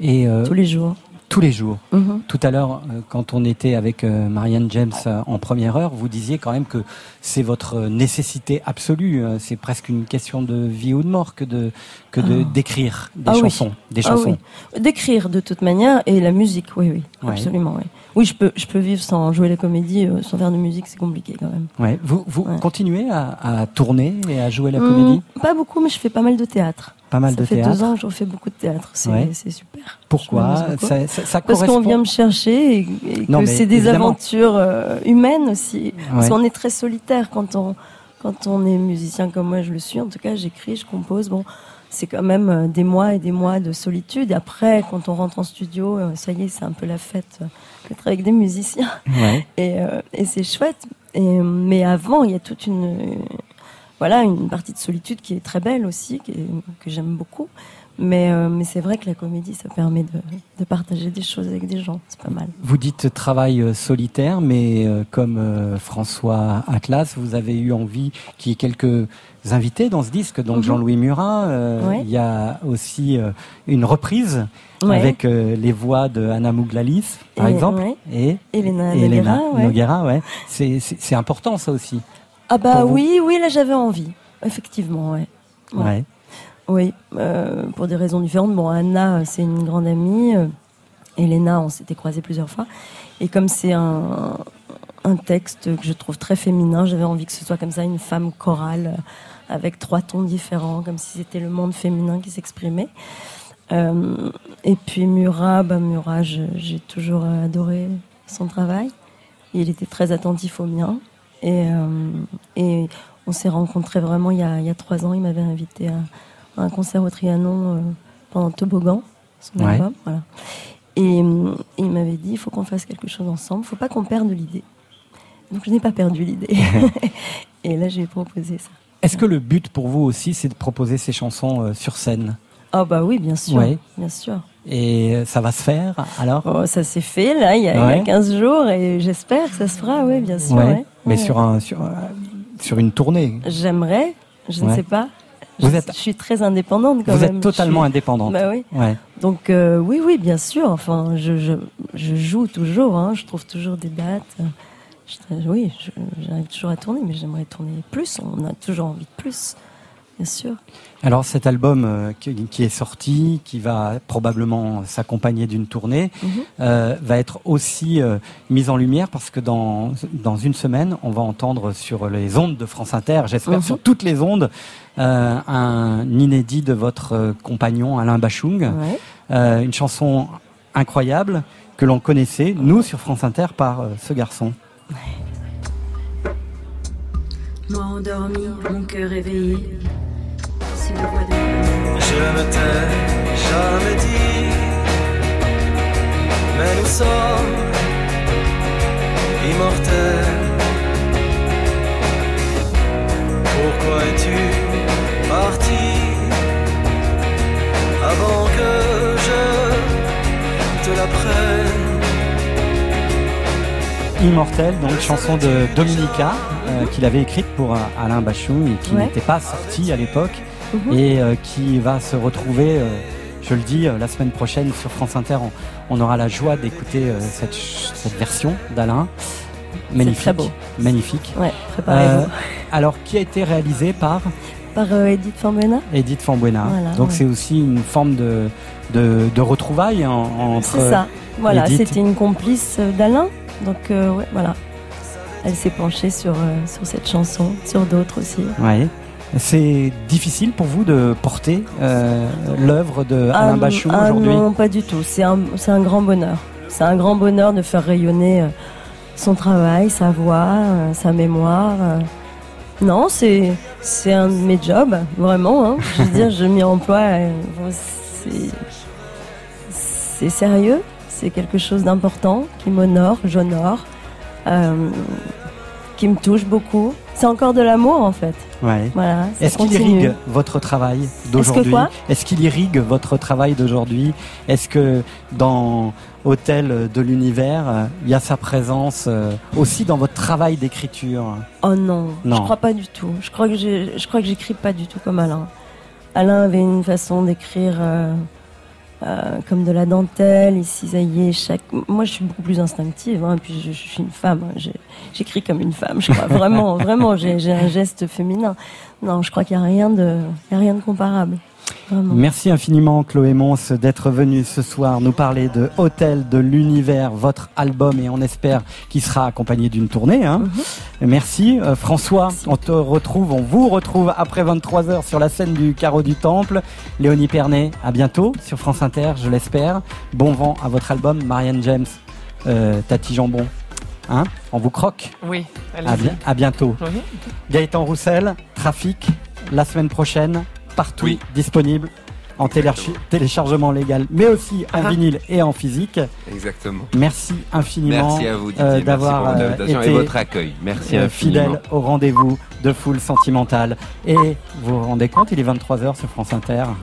Et tous les jours. Tous les jours. Mhm. Tout à l'heure, euh, quand on était avec euh, Marianne James euh, en première heure, vous disiez quand même que c'est votre nécessité absolue. C'est presque une question de vie ou de mort que de que de Ah. d'écrire des Ah oui. chansons, des Ah chansons. oui. D'écrire de toute manière et la musique, oui, oui, Ouais. absolument, oui. Oui, je peux, je peux vivre sans jouer la comédie, sans faire de musique, c'est compliqué quand même. Ouais. Vous vous Ouais. continuez à, à tourner et à jouer la Hum, comédie? Pas beaucoup, mais je fais pas mal de théâtre. Pas mal ça de fait théâtre. deux ans que je fais beaucoup de théâtre. C'est Ouais. super. Pourquoi ça, ça- ça Parce qu'on vient me chercher et, et Non, que c'est des évidemment. aventures euh, humaines aussi. Parce qu'on est très solitaire quand on, quand on est musicien comme moi, je le suis. En tout cas, j'écris, je compose. Bon, c'est quand même euh, des mois et des mois de solitude. Après, quand on rentre en studio, euh, ça y est, c'est un peu la fête d'être avec des musiciens. Ouais. Et, euh, et c'est chouette. Et, mais avant, il y a toute une, voilà, une partie de solitude qui est très belle aussi, qui est- que j'aime beaucoup. Mais, euh, mais c'est vrai que la comédie, ça permet de, de partager des choses avec des gens. C'est pas mal. Vous dites travail euh, solitaire, mais euh, comme euh, François Atlas, vous avez eu envie qu'il y ait quelques invités dans ce disque, donc Mhm. Jean-Louis Murat. Ouais. Il y a aussi une reprise Ouais. avec les voix de Anna Mouglalis, par Et- exemple, ouais. et Elena Noguera. Noguera, c'est important ça aussi. Ah bah oui, oui, là j'avais envie. Effectivement, ouais. Ouais. Ouais. Oui, euh, pour des raisons différentes. Bon, Anna, euh, c'est une grande amie. euh, Elena, on s'était croisés plusieurs fois. Et comme c'est un, un texte que je trouve très féminin, j'avais envie que ce soit comme ça, une femme chorale, avec trois tons différents, comme si c'était le monde féminin qui s'exprimait. Euh, et puis Murat, bah Murat, j'ai toujours adoré son travail. Il était très attentif au mien. Et, euh, et on s'est rencontrés vraiment il y, a, il y a trois ans. Il m'avait invité à, à un concert au Trianon euh, pendant Toboggan, son Ouais. album. Voilà. Et, euh, et il m'avait dit il faut qu'on fasse quelque chose ensemble, il faut pas qu'on perde l'idée. Donc je n'ai pas perdu l'idée. et là, j'ai proposé ça. Est-ce que le but pour vous aussi, c'est de proposer ces chansons euh, sur scène? Ah bah oui, bien sûr. Ouais. Bien sûr. Et ça va se faire alors? Oh, ça s'est fait là, il y, a, il y a Ouais. 15 jours et j'espère que ça se fera, oui, bien sûr. Ouais. Mais sur, un, sur, euh, sur une tournée. J'aimerais, je ne sais pas. Vous je, êtes- je suis très indépendante quand Vous même. êtes totalement suis- indépendante. Bah oui. Ouais. Donc euh, oui, oui, bien sûr. Enfin, je, je, je joue toujours. Hein, je trouve toujours des dates. Je- oui, j'arrive toujours à tourner, mais j'aimerais tourner plus. On a toujours envie de plus, bien sûr. Alors cet album euh, qui, est sorti, qui va probablement s'accompagner d'une tournée, Mhm. euh, va être aussi euh, mis en lumière parce que dans, dans une semaine, on va entendre sur les ondes de France Inter, j'espère Mhm. sur toutes les ondes, euh, un inédit de votre compagnon Alain Bachung, Ouais. Euh, une chanson incroyable que l'on connaissait, nous sur France Inter, par euh, ce garçon. Moi endormi, mon cœur éveillé si vous le voyez. Je ne t'ai jamais dit, mais nous sommes immortels. Pourquoi es-tu parti avant que je te la prenne? Immortel, donc chanson de Dominica euh, qu'il avait écrite pour euh, Alain Bachou et qui n'était pas sortie à l'époque. Mhm. et euh, qui va se retrouver, euh, je le dis, euh, la semaine prochaine sur France Inter. On, on aura la joie d'écouter euh, cette, version d'Alain. Magnifique. très beau. Magnifique. Ouais, préparez-vous. alors, qui a été réalisé par? Par euh, Edith Fambuena Edith Fambuena. Voilà, Donc ouais. c'est aussi une forme de, de, de retrouvailles en- entre. C'est ça. Voilà, c'était une complice d'Alain. Donc, ouais, voilà. Elle s'est penchée sur, sur cette chanson, sur d'autres aussi. Ouais. C'est difficile pour vous de porter euh, l'œuvre de Alain Ah, Bachung ah aujourd'hui Non, pas du tout. C'est un, un grand bonheur. C'est un grand bonheur de faire rayonner euh, son travail, sa voix, euh, sa mémoire. Non, c'est c'est un de mes jobs, vraiment. hein. Je veux dire, je m'y emploie. c'est- C'est sérieux. C'est quelque chose d'important qui m'honore, j'honore, euh, qui me touche beaucoup. C'est encore de l'amour en fait. Ouais. Voilà, ça Est-ce qu'il irrigue votre travail d'aujourd'hui Est-ce qu'il irrigue votre travail d'aujourd'hui Est-ce que dans Hôtel de l'univers, il y a sa présence euh, aussi dans votre travail d'écriture Oh non, Non. je crois pas du tout. Je crois que je crois que j'écris pas du tout comme Alain. Alain avait une façon d'écrire euh, euh, comme de la dentelle. Il cisaillait chaque. Moi, je suis beaucoup plus instinctive. Hein, et puis, je, suis une femme. hein, J'écris comme une femme. Je crois vraiment, vraiment. J'ai un geste féminin. Non, je crois qu'il y a rien de, a rien de comparable. Vraiment. Merci infiniment Chloé Mons d'être venue ce soir nous parler de Hôtel de l'univers, votre album et on espère qu'il sera accompagné d'une tournée. Hein. Merci Euh, François, on te retrouve, on vous retrouve après 23h sur la scène du Carreau du Temple. Léonie Pernet, à bientôt sur France Inter, je l'espère. Bon vent à votre album, Marianne James, euh, Tati Jambon. Hein on vous croque Oui, allez-y. à, bi- à bientôt. Oui. Gaëtan Roussel, Trafic, la semaine prochaine, partout disponible en télécharge- téléchargement légal, mais aussi en Ah. vinyle et en physique. Exactement. Merci infiniment Merci à vous, Didier. euh, Merci d'avoir euh, et été votre accueil. Merci euh, infiniment. fidèle au rendez-vous de Foule Sentimentale. Et vous vous rendez compte, il est 23h sur France Inter.